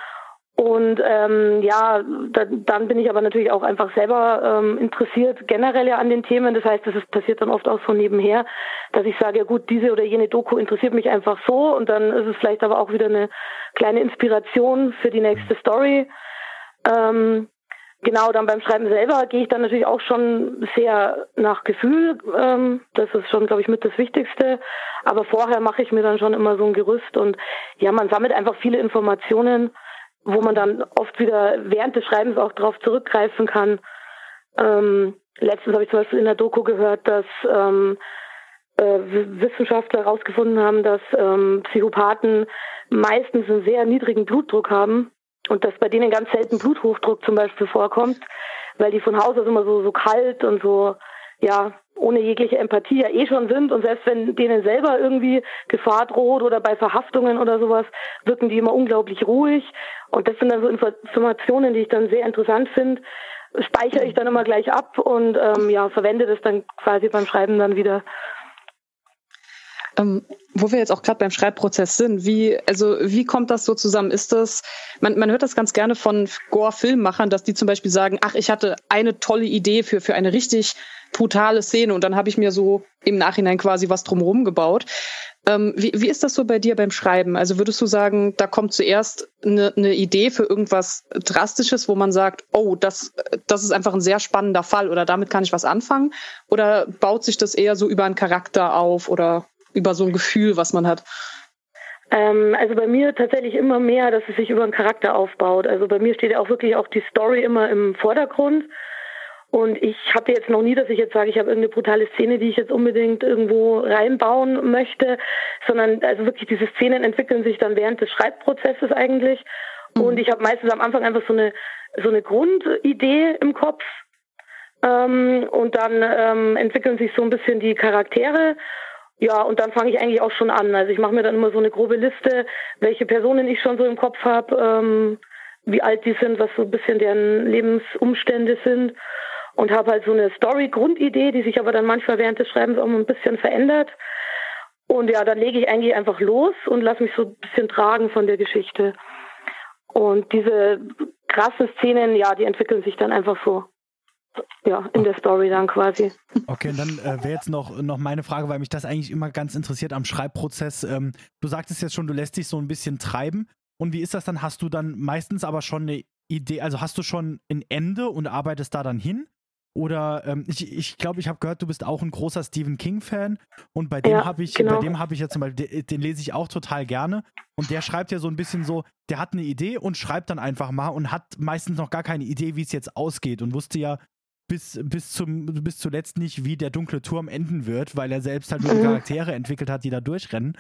Und ähm, ja, da, dann bin ich aber natürlich auch einfach selber ähm, interessiert generell ja an den Themen. Das heißt, das passiert dann oft auch so nebenher, dass ich sage, ja gut, diese oder jene Doku interessiert mich einfach so und dann ist es vielleicht aber auch wieder eine kleine Inspiration für die nächste Story. Ähm, genau, dann beim Schreiben selber gehe ich dann natürlich auch schon sehr nach Gefühl. Ähm, das ist schon, glaube ich, mit das Wichtigste. Aber vorher mache ich mir dann schon immer so ein Gerüst und ja, man sammelt einfach viele Informationen wo man dann oft wieder während des Schreibens auch darauf zurückgreifen kann. Ähm, letztens habe ich zum Beispiel in der Doku gehört, dass ähm, äh, Wissenschaftler herausgefunden haben, dass ähm, Psychopathen meistens einen sehr niedrigen Blutdruck haben und dass bei denen ganz selten Bluthochdruck zum Beispiel vorkommt, weil die von Haus aus immer so, so kalt und so, ja, ohne jegliche Empathie ja eh schon sind und selbst wenn denen selber irgendwie Gefahr droht oder bei Verhaftungen oder sowas, wirken die immer unglaublich ruhig und das sind dann so Informationen, die ich dann sehr interessant finde, speichere ich dann immer gleich ab und ähm, ja, verwende das dann quasi beim Schreiben dann wieder. Ähm, wo wir jetzt auch gerade beim Schreibprozess sind, wie, also wie kommt das so zusammen? Ist das, man, man hört das ganz gerne von Gore-Filmmachern, dass die zum Beispiel sagen, ach, ich hatte eine tolle Idee für, für eine richtig brutale Szene und dann habe ich mir so im Nachhinein quasi was drumherum gebaut. Ähm, wie, wie ist das so bei dir beim Schreiben? Also würdest du sagen, da kommt zuerst eine, eine Idee für irgendwas Drastisches, wo man sagt, oh, das, das ist einfach ein sehr spannender Fall oder damit kann ich was anfangen? Oder baut sich das eher so über einen Charakter auf oder über so ein Gefühl, was man hat? Ähm, also bei mir tatsächlich immer mehr, dass es sich über einen Charakter aufbaut. Also bei mir steht ja auch wirklich auch die Story immer im Vordergrund. Und ich hatte jetzt noch nie, dass ich jetzt sage, ich habe irgendeine brutale Szene, die ich jetzt unbedingt irgendwo reinbauen möchte, sondern also wirklich diese Szenen entwickeln sich dann während des Schreibprozesses eigentlich. Mhm. Und ich habe meistens am Anfang einfach so eine so eine Grundidee im Kopf. Ähm, und dann ähm, entwickeln sich so ein bisschen die Charaktere. Ja, und dann fange ich eigentlich auch schon an. Also ich mache mir dann immer so eine grobe Liste, welche Personen ich schon so im Kopf habe, ähm, wie alt die sind, was so ein bisschen deren Lebensumstände sind und habe halt so eine Story-Grundidee, die sich aber dann manchmal während des Schreibens auch ein bisschen verändert. Und ja, dann lege ich eigentlich einfach los und lasse mich so ein bisschen tragen von der Geschichte. Und diese krassen Szenen, ja, die entwickeln sich dann einfach so ja, in der Story dann quasi. Okay, und dann äh, wäre jetzt noch, noch meine Frage, weil mich das eigentlich immer ganz interessiert am Schreibprozess. Ähm, du sagtest jetzt schon, du lässt dich so ein bisschen treiben. Und wie ist das dann? Hast du dann meistens aber schon eine Idee, also hast du schon ein Ende und arbeitest da dann hin? Oder ähm, ich glaube, ich, glaub, ich habe gehört, du bist auch ein großer Stephen King-Fan. Und bei dem ja, habe ich, genau. bei dem habe ich ja zum Beispiel, den, den, lese ich auch total gerne. Und der schreibt ja so ein bisschen so, der hat eine Idee und schreibt dann einfach mal und hat meistens noch gar keine Idee, wie es jetzt ausgeht und wusste ja bis, bis, zum, bis zuletzt nicht, wie der dunkle Turm enden wird, weil er selbst halt nur mhm. Charaktere entwickelt hat, die da durchrennen.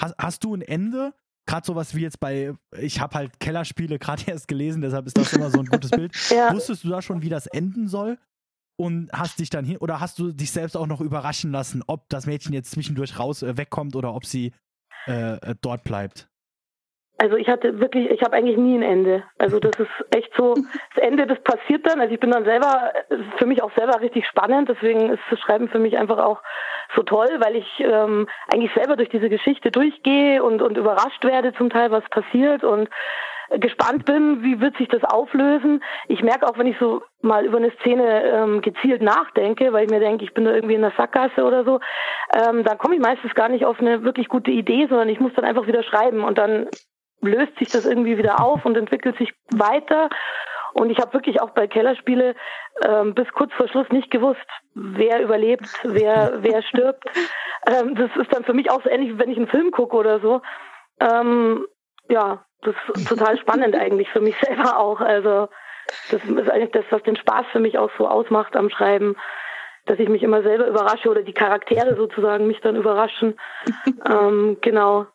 Hast, hast du ein Ende? Gerade sowas wie jetzt bei, ich habe halt Kellerspiele gerade erst gelesen, deshalb ist das immer so ein gutes Bild. ja. Wusstest du da schon, wie das enden soll? Und hast dich dann hin, oder hast du dich selbst auch noch überraschen lassen, ob das Mädchen jetzt zwischendurch raus äh, wegkommt oder ob sie äh, äh dort bleibt? Also ich hatte wirklich, ich habe eigentlich nie ein Ende. Also das ist echt so, das Ende, das passiert dann. Also ich bin dann selber, für mich auch selber richtig spannend. Deswegen ist das Schreiben für mich einfach auch so toll, weil ich ähm, eigentlich selber durch diese Geschichte durchgehe und, und überrascht werde zum Teil, was passiert und gespannt bin, wie wird sich das auflösen. Ich merke auch, wenn ich so mal über eine Szene ähm, gezielt nachdenke, weil ich mir denke, ich bin da irgendwie in der Sackgasse oder so, ähm, dann komme ich meistens gar nicht auf eine wirklich gute Idee, sondern ich muss dann einfach wieder schreiben und dann löst sich das irgendwie wieder auf und entwickelt sich weiter. Und ich habe wirklich auch bei Kellerspiele ähm, bis kurz vor Schluss nicht gewusst, wer überlebt, wer, wer stirbt. Ähm, das ist dann für mich auch so ähnlich, wenn ich einen Film gucke oder so. Ähm, ja, das ist total spannend eigentlich für mich selber auch. Also das ist eigentlich das, was den Spaß für mich auch so ausmacht am Schreiben, dass ich mich immer selber überrasche oder die Charaktere sozusagen mich dann überraschen. ähm, genau.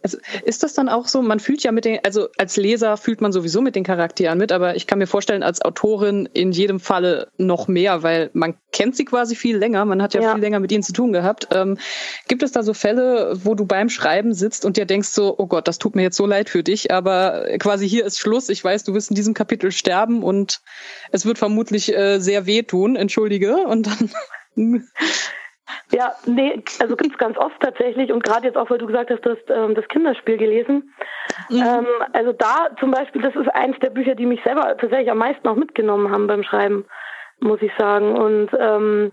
Also ist das dann auch so, man fühlt ja mit den, also als Leser fühlt man sowieso mit den Charakteren mit, aber ich kann mir vorstellen, als Autorin in jedem Falle noch mehr, weil man kennt sie quasi viel länger, man hat ja, ja. viel länger mit ihnen zu tun gehabt. Ähm, gibt es da so Fälle, wo du beim Schreiben sitzt und dir denkst so, oh Gott, das tut mir jetzt so leid für dich, aber quasi hier ist Schluss, ich weiß, du wirst in diesem Kapitel sterben und es wird vermutlich äh, sehr wehtun, entschuldige, und dann Ja, nee, also gibt's ganz oft tatsächlich und gerade jetzt auch, weil du gesagt hast, du hast ähm, das Kinderspiel gelesen. Mhm. Ähm, also da zum Beispiel, das ist eins der Bücher, die mich selber tatsächlich am meisten auch mitgenommen haben beim Schreiben, muss ich sagen. Und ähm,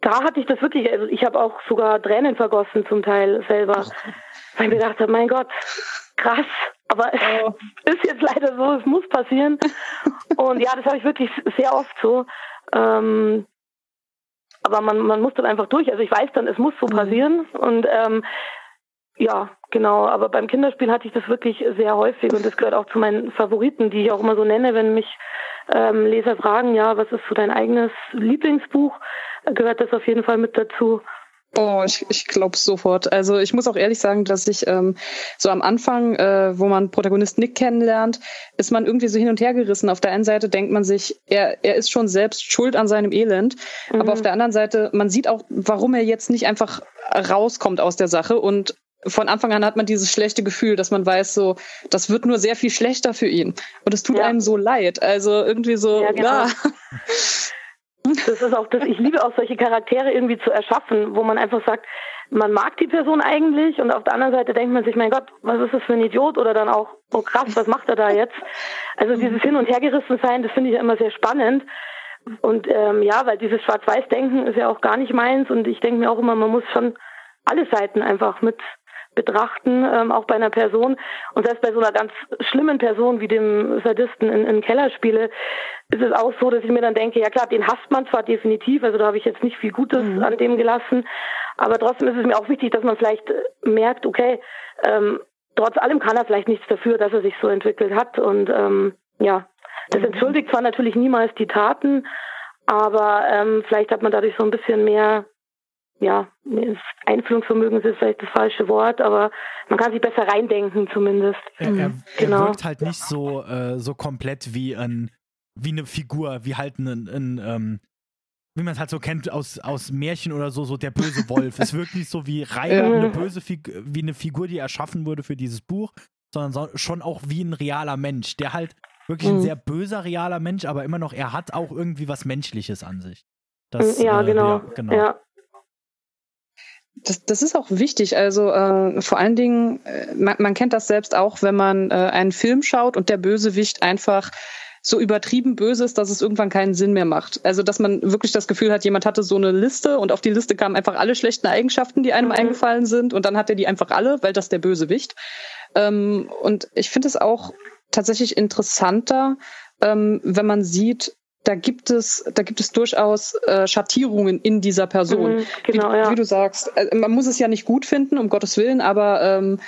da hatte ich das wirklich, also ich habe auch sogar Tränen vergossen zum Teil selber, weil ich mir gedacht habe, mein Gott, krass, aber oh. es ist jetzt leider so, es muss passieren. Und ja, das habe ich wirklich sehr oft so. Ähm, aber man, man muss dann einfach durch. Also ich weiß dann, es muss so mhm. passieren. Und ähm, ja, genau. Aber beim Kinderspiel hatte ich das wirklich sehr häufig und das gehört auch zu meinen Favoriten, die ich auch immer so nenne, wenn mich ähm, Leser fragen, ja, was ist so dein eigenes Lieblingsbuch, gehört das auf jeden Fall mit dazu. Oh, ich, ich glaube sofort. Also ich muss auch ehrlich sagen, dass ich ähm, so am Anfang, äh, wo man Protagonist Nick kennenlernt, ist man irgendwie so hin und her gerissen. Auf der einen Seite denkt man sich, er, er ist schon selbst schuld an seinem Elend. Mhm. Aber auf der anderen Seite, man sieht auch, warum er jetzt nicht einfach rauskommt aus der Sache. Und von Anfang an hat man dieses schlechte Gefühl, dass man weiß, so, das wird nur sehr viel schlechter für ihn. Und es tut ja. einem so leid. Also irgendwie so, ja. Genau. ja. Das ist auch das, ich liebe auch solche Charaktere irgendwie zu erschaffen, wo man einfach sagt, man mag die Person eigentlich und auf der anderen Seite denkt man sich, mein Gott, was ist das für ein Idiot oder dann auch, oh krass, was macht er da jetzt? Also dieses Hin- und Hergerissen sein, das finde ich ja immer sehr spannend. Und ähm, ja, weil dieses Schwarz-Weiß-Denken ist ja auch gar nicht meins und ich denke mir auch immer, man muss schon alle Seiten einfach mit betrachten, ähm, auch bei einer Person. Und selbst bei so einer ganz schlimmen Person wie dem Sadisten in, in Kellerspiele ist es auch so, dass ich mir dann denke, ja klar, den hasst man zwar definitiv, also da habe ich jetzt nicht viel Gutes mhm. an dem gelassen, aber trotzdem ist es mir auch wichtig, dass man vielleicht merkt, okay, ähm, trotz allem kann er vielleicht nichts dafür, dass er sich so entwickelt hat. Und ähm, ja, das mhm. entschuldigt zwar natürlich niemals die Taten, aber ähm, vielleicht hat man dadurch so ein bisschen mehr ja, Einfühlungsvermögen ist vielleicht das falsche Wort, aber man kann sich besser reindenken zumindest. Er, er, genau. er wirkt halt nicht so, äh, so komplett wie ein wie eine Figur, wie halt ein, ein ähm, wie man es halt so kennt aus, aus Märchen oder so, so der böse Wolf. es wirkt nicht so wie rein eine böse Figur, wie eine Figur, die erschaffen wurde für dieses Buch, sondern so, schon auch wie ein realer Mensch, der halt wirklich ein mhm. sehr böser realer Mensch, aber immer noch, er hat auch irgendwie was Menschliches an sich. Das, ja, äh, genau. Ja, genau. Ja. Das, das ist auch wichtig. Also äh, vor allen Dingen, äh, man, man kennt das selbst auch, wenn man äh, einen Film schaut und der Bösewicht einfach so übertrieben böse ist, dass es irgendwann keinen Sinn mehr macht. Also dass man wirklich das Gefühl hat, jemand hatte so eine Liste und auf die Liste kamen einfach alle schlechten Eigenschaften, die einem mhm. eingefallen sind und dann hat er die einfach alle, weil das der Bösewicht. Ähm, und ich finde es auch tatsächlich interessanter, ähm, wenn man sieht, da gibt es, da gibt es durchaus äh, Schattierungen in dieser Person. Mhm, genau, wie, ja. wie, du sagst, äh, man muss es ja nicht gut finden, um Gottes Willen, aber ähm,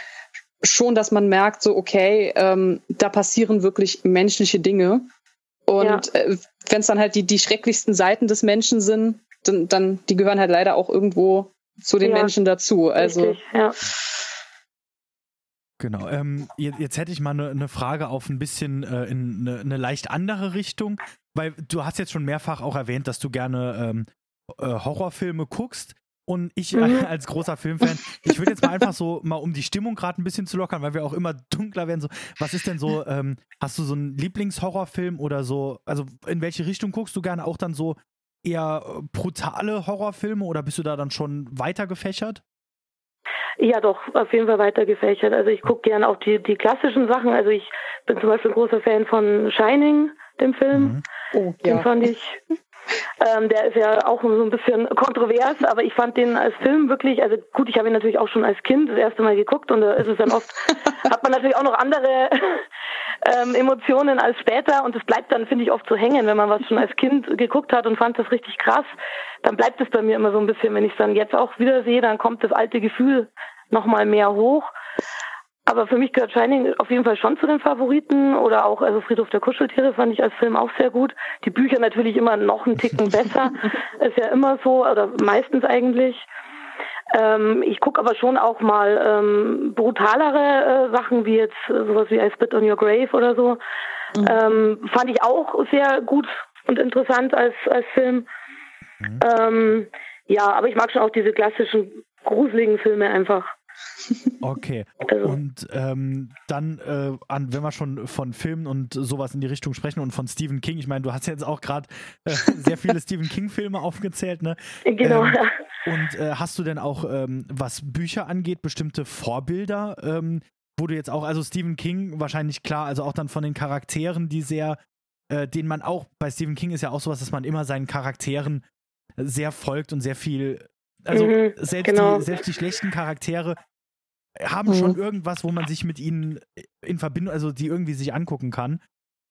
schon, dass man merkt, so okay, ähm, da passieren wirklich menschliche Dinge. Und ja. äh, wenn es dann halt die, die schrecklichsten Seiten des Menschen sind, dann, dann die gehören halt leider auch irgendwo zu den ja. Menschen dazu. Also Richtig, ja. Genau. Ähm, jetzt, jetzt, hätte ich mal eine ne Frage auf ein bisschen äh, in eine ne leicht andere Richtung, weil du hast jetzt schon mehrfach auch erwähnt, dass du gerne ähm, äh, Horrorfilme guckst. Und ich mhm. als großer Filmfan, ich würde jetzt mal einfach so mal um die Stimmung gerade ein bisschen zu lockern, weil wir auch immer dunkler werden. So, was ist denn so? Ähm, hast du so einen Lieblingshorrorfilm oder so? Also in welche Richtung guckst du gerne? Auch dann so eher äh, brutale Horrorfilme oder bist du da dann schon weiter gefächert? Ja, doch, auf jeden Fall weiter gefächert. Also ich gucke gerne auch die, die klassischen Sachen. Also ich bin zum Beispiel ein großer Fan von Shining, dem Film. Mhm. Oh, den ja. fand ich ähm, der ist ja auch so ein bisschen kontrovers, aber ich fand den als Film wirklich, also gut, ich habe ihn natürlich auch schon als Kind das erste Mal geguckt und da ist es dann oft, hat man natürlich auch noch andere ähm, Emotionen als später und es bleibt dann, finde ich, oft so hängen, wenn man was schon als Kind geguckt hat und fand das richtig krass, dann bleibt es bei mir immer so ein bisschen, wenn ich es dann jetzt auch wieder sehe, dann kommt das alte Gefühl nochmal mehr hoch. Aber für mich gehört Shining auf jeden Fall schon zu den Favoriten oder auch also Friedhof der Kuscheltiere fand ich als Film auch sehr gut. Die Bücher natürlich immer noch einen Ticken besser, ist ja immer so oder meistens eigentlich. Ähm, ich gucke aber schon auch mal ähm, brutalere äh, Sachen wie jetzt äh, sowas wie I Spit on Your Grave oder so. Mhm. Ähm, fand ich auch sehr gut und interessant als als Film. Mhm. Ähm, ja, aber ich mag schon auch diese klassischen gruseligen Filme einfach. Okay. Also. Und ähm, dann, äh, an, wenn wir schon von Filmen und sowas in die Richtung sprechen und von Stephen King, ich meine, du hast jetzt auch gerade äh, sehr viele Stephen King-Filme aufgezählt, ne? Genau. Ähm, und äh, hast du denn auch, ähm, was Bücher angeht, bestimmte Vorbilder, ähm, wo du jetzt auch, also Stephen King wahrscheinlich klar, also auch dann von den Charakteren, die sehr, äh, denen man auch, bei Stephen King ist ja auch sowas, dass man immer seinen Charakteren sehr folgt und sehr viel also mhm, selbst, genau. die, selbst die schlechten Charaktere haben mhm. schon irgendwas, wo man sich mit ihnen in Verbindung, also die irgendwie sich angucken kann.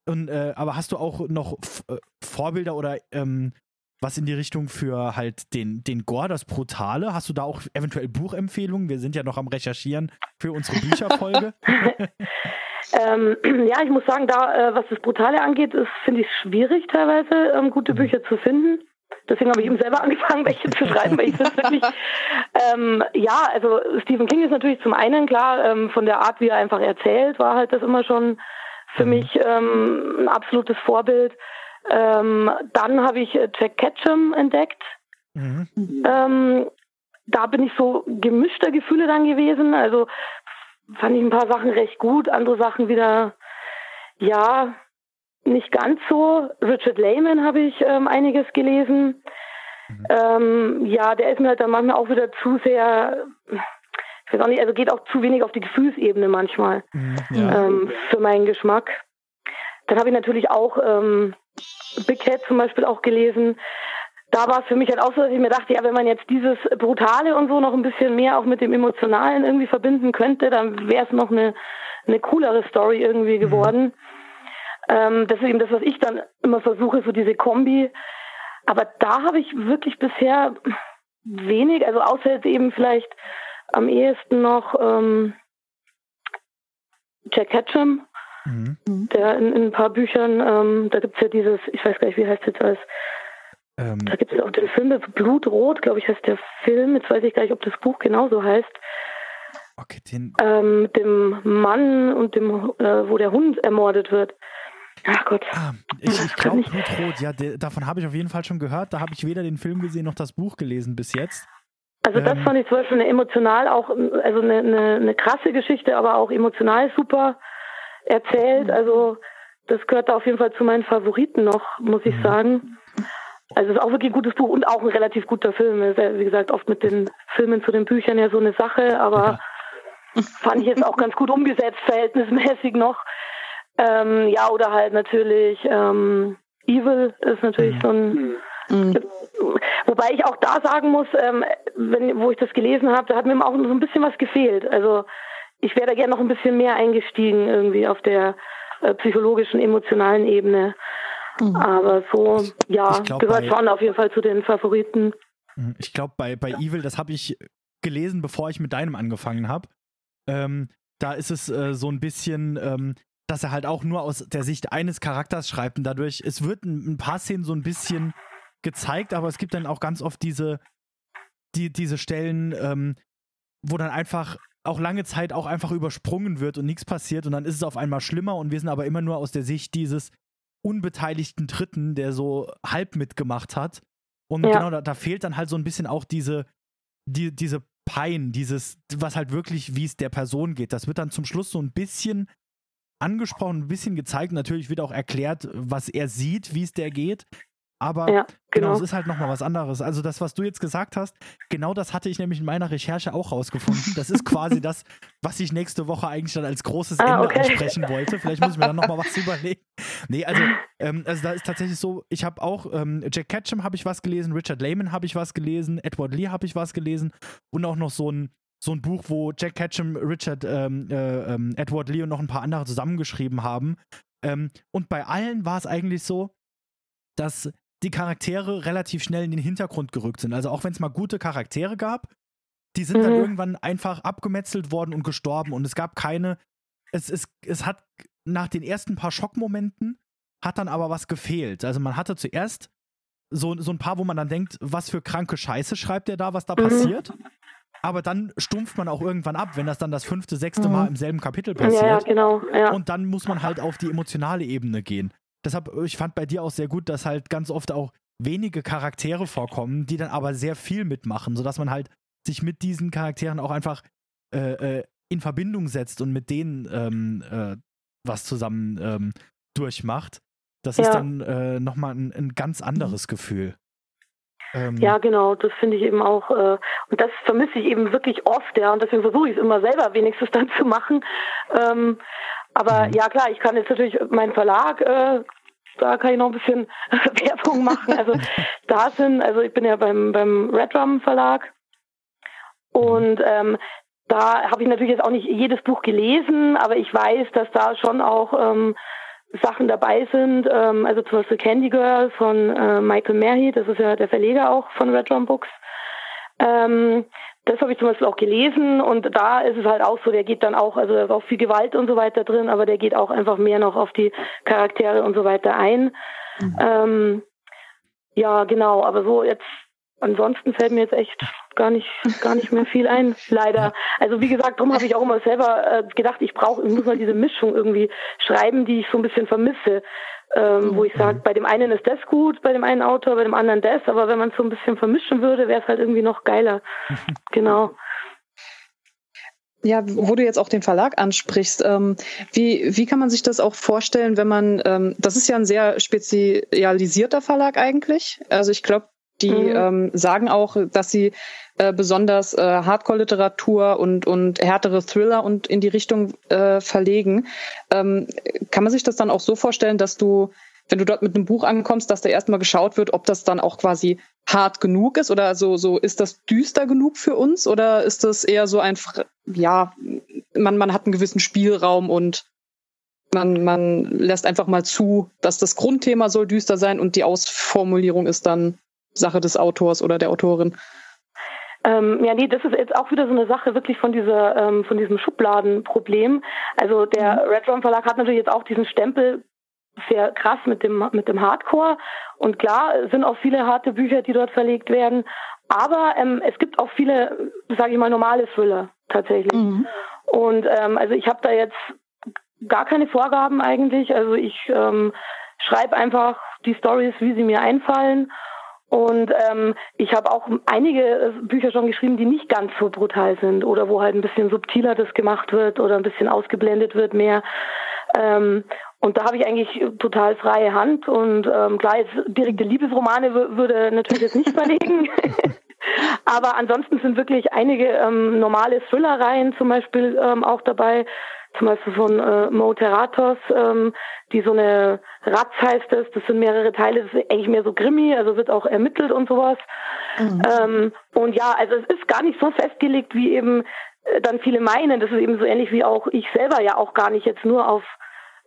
Und, äh, aber hast du auch noch äh, Vorbilder oder ähm, was in die Richtung für halt den, den Gore, das Brutale? Hast du da auch eventuell Buchempfehlungen? Wir sind ja noch am Recherchieren für unsere Bücherfolge. ähm, ja, ich muss sagen, da, äh, was das Brutale angeht, ist, finde ich, schwierig teilweise, ähm, gute mhm. Bücher zu finden. Deswegen habe ich eben selber angefangen, welche zu schreiben, weil ich das wirklich, ähm, ja, also Stephen King ist natürlich zum einen klar, ähm, von der Art, wie er einfach erzählt, war halt das immer schon für mhm. mich ähm, ein absolutes Vorbild. Ähm, dann habe ich äh, Jack Ketchum entdeckt. Mhm. Ähm, da bin ich so gemischter Gefühle dann gewesen. Also fand ich ein paar Sachen recht gut, andere Sachen wieder, ja, nicht ganz so. Richard Lehman habe ich ähm, einiges gelesen. Mhm. Ähm, ja, der ist mir halt dann manchmal auch wieder zu sehr, ich weiß auch nicht, also geht auch zu wenig auf die Gefühlsebene manchmal mhm, ja. ähm, für meinen Geschmack. Dann habe ich natürlich auch ähm, Big Cat zum Beispiel auch gelesen. Da war es für mich halt auch so, dass ich mir dachte, ja, wenn man jetzt dieses Brutale und so noch ein bisschen mehr auch mit dem Emotionalen irgendwie verbinden könnte, dann wäre es noch eine, eine coolere Story irgendwie mhm. geworden. Mhm. Ähm, das ist eben das, was ich dann immer versuche, so diese Kombi. Aber da habe ich wirklich bisher wenig, also außer jetzt eben vielleicht am ehesten noch ähm, Jack Ketchum, mhm. der in, in, ein paar Büchern, ähm, da gibt es ja dieses, ich weiß gar nicht, wie heißt es jetzt alles, ähm. da gibt es auch den Film, Blutrot, glaube ich, heißt der Film, jetzt weiß ich gar nicht, ob das Buch genauso heißt. Okay, den. Ähm, mit dem Mann und dem, äh, wo der Hund ermordet wird. Ach Gott. Ah, ich, ich glaube, Blutrot, ja, de, davon habe ich auf jeden Fall schon gehört. Da habe ich weder den Film gesehen noch das Buch gelesen bis jetzt. Also das ähm, fand ich zum Beispiel eine emotional auch, also eine, eine, eine krasse Geschichte, aber auch emotional super erzählt. Also das gehört da auf jeden Fall zu meinen Favoriten noch, muss ich mhm. sagen. Also es ist auch wirklich ein gutes Buch und auch ein relativ guter Film. Ist ja, wie gesagt, oft mit den Filmen zu den Büchern ja so eine Sache, aber ja. fand ich jetzt auch ganz gut umgesetzt, verhältnismäßig noch. Ähm, ja, oder halt natürlich ähm, Evil ist natürlich mhm. so ein Mhm. Wobei ich auch da sagen muss, ähm, wenn, wo ich das gelesen habe, da hat mir auch so ein bisschen was gefehlt. Also ich wäre da gerne noch ein bisschen mehr eingestiegen irgendwie auf der äh, psychologischen, emotionalen Ebene. Mhm. Aber so, ja, glaub, gehört bei, schon auf jeden Fall zu den Favoriten. Mhm, ich glaube, bei, bei Evil, das habe ich gelesen, bevor ich mit deinem angefangen habe. Ähm, da ist es äh, so ein bisschen, ähm, dass er halt auch nur aus der Sicht eines Charakters schreibt und dadurch, es wird ein, ein paar Szenen so ein bisschen gezeigt, aber es gibt dann auch ganz oft diese, die, diese Stellen, ähm, wo dann einfach auch lange Zeit auch einfach übersprungen wird und nichts passiert und dann ist es auf einmal schlimmer und wir sind aber immer nur aus der Sicht dieses unbeteiligten Dritten, der so halb mitgemacht hat. Und ja. genau, da, da, fehlt dann halt so ein bisschen auch diese, die, diese Pein, dieses, was halt wirklich, wie es der Person geht. Das wird dann zum Schluss so ein bisschen angesprochen, ein bisschen gezeigt. Natürlich wird auch erklärt, was er sieht, wie es der geht. Aber ja, genau. genau, es ist halt nochmal was anderes. Also das, was du jetzt gesagt hast, genau das hatte ich nämlich in meiner Recherche auch rausgefunden. Das ist quasi das, was ich nächste Woche eigentlich dann als großes ah, Ende okay. ansprechen wollte. Vielleicht muss ich mir dann nochmal was überlegen. Nee, also, ähm, also da ist tatsächlich so, ich habe auch, ähm, Jack Ketchum habe ich was gelesen, Richard Lehman habe ich was gelesen, Edward Lee habe ich was gelesen und auch noch so ein so ein Buch, wo Jack Ketchum, Richard, ähm, äh, ähm, Edward Lee und noch ein paar andere zusammengeschrieben haben. Ähm, und bei allen war es eigentlich so, dass die Charaktere relativ schnell in den Hintergrund gerückt sind. Also auch wenn es mal gute Charaktere gab, die sind mhm. dann irgendwann einfach abgemetzelt worden und gestorben. Und es gab keine, es, es, es hat nach den ersten paar Schockmomenten hat dann aber was gefehlt. Also man hatte zuerst so, so ein paar, wo man dann denkt, was für kranke Scheiße schreibt der da, was da mhm. passiert. Aber dann stumpft man auch irgendwann ab, wenn das dann das fünfte, sechste mhm. Mal im selben Kapitel passiert. Ja, genau. Ja. Und dann muss man halt auf die emotionale Ebene gehen deshalb, ich fand bei dir auch sehr gut, dass halt ganz oft auch wenige Charaktere vorkommen, die dann aber sehr viel mitmachen, sodass man halt sich mit diesen Charakteren auch einfach äh, äh, in Verbindung setzt und mit denen ähm, äh, was zusammen ähm, durchmacht. Das ja. ist dann äh, nochmal ein, ein ganz anderes Gefühl. Ähm, ja, genau, das finde ich eben auch, äh, und das vermisse ich eben wirklich oft, ja, und deswegen versuche ich es immer selber wenigstens dann zu machen. Ähm, aber mhm. ja klar, ich kann jetzt natürlich meinen Verlag, äh, da kann ich noch ein bisschen Werbung machen. Also da sind, also ich bin ja beim, beim Red Drum Verlag und ähm, da habe ich natürlich jetzt auch nicht jedes Buch gelesen, aber ich weiß, dass da schon auch ähm, Sachen dabei sind. Ähm, also zum Beispiel Candy Girl von äh, Michael Merhi, das ist ja der Verleger auch von Red Drum Books. Ähm, das habe ich zum Beispiel auch gelesen und da ist es halt auch so, der geht dann auch, also da ist auch viel Gewalt und so weiter drin, aber der geht auch einfach mehr noch auf die Charaktere und so weiter ein. Mhm. Ähm, ja, genau, aber so jetzt ansonsten fällt mir jetzt echt gar nicht gar nicht mehr viel ein, leider. Also wie gesagt, darum habe ich auch immer selber äh, gedacht, ich brauche, ich muss mal diese Mischung irgendwie schreiben, die ich so ein bisschen vermisse ähm, mhm. wo ich sage, bei dem einen ist das gut, bei dem einen Autor, bei dem anderen das, aber wenn man es so ein bisschen vermischen würde, wäre es halt irgendwie noch geiler. genau. Ja, wo du jetzt auch den Verlag ansprichst, ähm, wie, wie kann man sich das auch vorstellen, wenn man, ähm, das ist ja ein sehr spezialisierter Verlag eigentlich. Also ich glaube, die mhm. ähm, sagen auch, dass sie äh, besonders äh, Hardcore-Literatur und, und härtere Thriller und in die Richtung äh, verlegen. Ähm, kann man sich das dann auch so vorstellen, dass du, wenn du dort mit einem Buch ankommst, dass da erstmal geschaut wird, ob das dann auch quasi hart genug ist oder so, so ist das düster genug für uns oder ist das eher so ein, ja, man, man hat einen gewissen Spielraum und man, man lässt einfach mal zu, dass das Grundthema soll düster sein und die Ausformulierung ist dann Sache des Autors oder der Autorin. Ähm, ja, nee, das ist jetzt auch wieder so eine Sache wirklich von dieser, ähm, von diesem Schubladenproblem. Also der mhm. Red Drum Verlag hat natürlich jetzt auch diesen Stempel sehr krass mit dem mit dem Hardcore und klar sind auch viele harte Bücher, die dort verlegt werden, aber ähm, es gibt auch viele, sage ich mal, normale Thriller tatsächlich. Mhm. Und ähm, also ich habe da jetzt gar keine Vorgaben eigentlich. Also ich ähm, schreibe einfach die Stories, wie sie mir einfallen und ähm, ich habe auch einige äh, Bücher schon geschrieben, die nicht ganz so brutal sind oder wo halt ein bisschen subtiler das gemacht wird oder ein bisschen ausgeblendet wird mehr. Ähm, und da habe ich eigentlich total freie Hand und ähm, klar, jetzt direkte Liebesromane würde natürlich jetzt nicht verlegen. Aber ansonsten sind wirklich einige ähm, normale Thrillereien zum Beispiel ähm, auch dabei, zum Beispiel von äh, Mo Terratos, ähm, die so eine Ratz heißt es, das sind mehrere Teile, das ist eigentlich mehr so Grimmi, also wird auch ermittelt und sowas. Mhm. Ähm, und ja, also es ist gar nicht so festgelegt, wie eben äh, dann viele meinen. Das ist eben so ähnlich wie auch ich selber ja auch gar nicht jetzt nur auf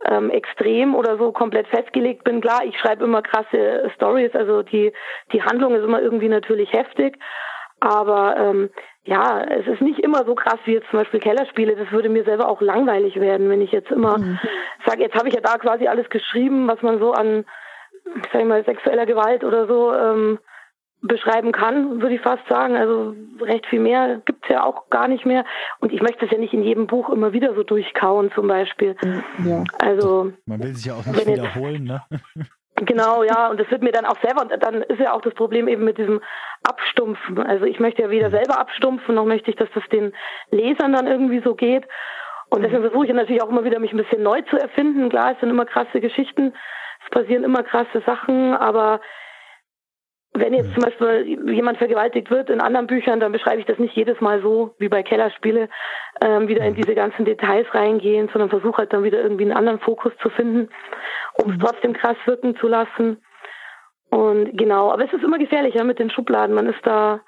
ähm, extrem oder so komplett festgelegt bin. Klar, ich schreibe immer krasse Stories, also die, die Handlung ist immer irgendwie natürlich heftig. Aber ähm, ja, es ist nicht immer so krass wie jetzt zum Beispiel Kellerspiele. Das würde mir selber auch langweilig werden, wenn ich jetzt immer mhm. sage, jetzt habe ich ja da quasi alles geschrieben, was man so an, sag ich mal, sexueller Gewalt oder so ähm, beschreiben kann, würde ich fast sagen. Also recht viel mehr gibt's ja auch gar nicht mehr. Und ich möchte es ja nicht in jedem Buch immer wieder so durchkauen, zum Beispiel. Ja. Also man will sich ja auch nicht wiederholen, ne? Genau, ja, und das wird mir dann auch selber, und dann ist ja auch das Problem eben mit diesem Abstumpfen. Also ich möchte ja weder selber abstumpfen, noch möchte ich, dass das den Lesern dann irgendwie so geht. Und deswegen versuche ich natürlich auch immer wieder, mich ein bisschen neu zu erfinden. Klar, es sind immer krasse Geschichten, es passieren immer krasse Sachen, aber wenn jetzt zum Beispiel jemand vergewaltigt wird in anderen Büchern, dann beschreibe ich das nicht jedes Mal so wie bei Kellerspiele, ähm, wieder in diese ganzen Details reingehen, sondern versuche halt dann wieder irgendwie einen anderen Fokus zu finden, um es mhm. trotzdem krass wirken zu lassen. Und genau, aber es ist immer gefährlicher mit den Schubladen. Man ist da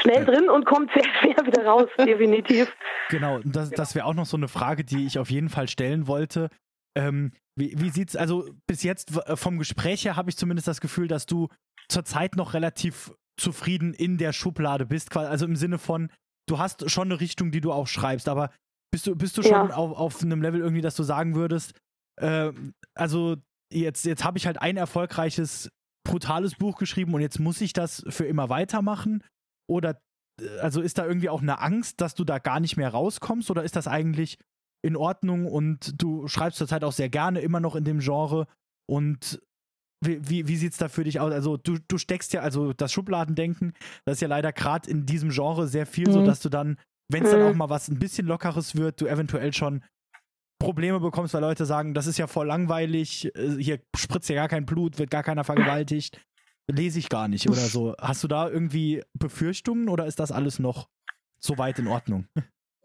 schnell drin und kommt sehr schwer wieder raus, definitiv. Genau, das, das wäre auch noch so eine Frage, die ich auf jeden Fall stellen wollte. Ähm, wie, wie sieht's, also bis jetzt vom Gespräch her habe ich zumindest das Gefühl, dass du zurzeit noch relativ zufrieden in der Schublade bist. Also im Sinne von, du hast schon eine Richtung, die du auch schreibst, aber bist du, bist du schon ja. auf, auf einem Level irgendwie, dass du sagen würdest, äh, also jetzt, jetzt habe ich halt ein erfolgreiches, brutales Buch geschrieben und jetzt muss ich das für immer weitermachen? Oder äh, also ist da irgendwie auch eine Angst, dass du da gar nicht mehr rauskommst? Oder ist das eigentlich in Ordnung und du schreibst zurzeit auch sehr gerne immer noch in dem Genre und wie, wie, wie sieht es da für dich aus? Also du, du steckst ja, also das Schubladendenken, das ist ja leider gerade in diesem Genre sehr viel mhm. so, dass du dann, wenn es mhm. dann auch mal was ein bisschen lockeres wird, du eventuell schon Probleme bekommst, weil Leute sagen, das ist ja voll langweilig, äh, hier spritzt ja gar kein Blut, wird gar keiner vergewaltigt, lese ich gar nicht oder so. Hast du da irgendwie Befürchtungen oder ist das alles noch so weit in Ordnung?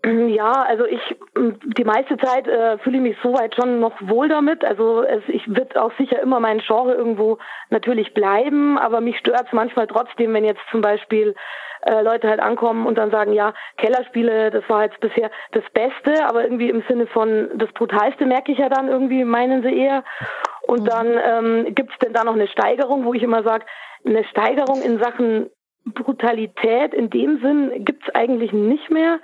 Ja, also ich die meiste Zeit äh, fühle ich mich soweit schon noch wohl damit. Also es, ich wird auch sicher immer mein Genre irgendwo natürlich bleiben, aber mich stört es manchmal trotzdem, wenn jetzt zum Beispiel äh, Leute halt ankommen und dann sagen, ja, Kellerspiele, das war jetzt bisher das Beste, aber irgendwie im Sinne von das Brutalste merke ich ja dann irgendwie, meinen sie eher. Und mhm. dann ähm, gibt es denn da noch eine Steigerung, wo ich immer sage, eine Steigerung in Sachen Brutalität in dem Sinn gibt es eigentlich nicht mehr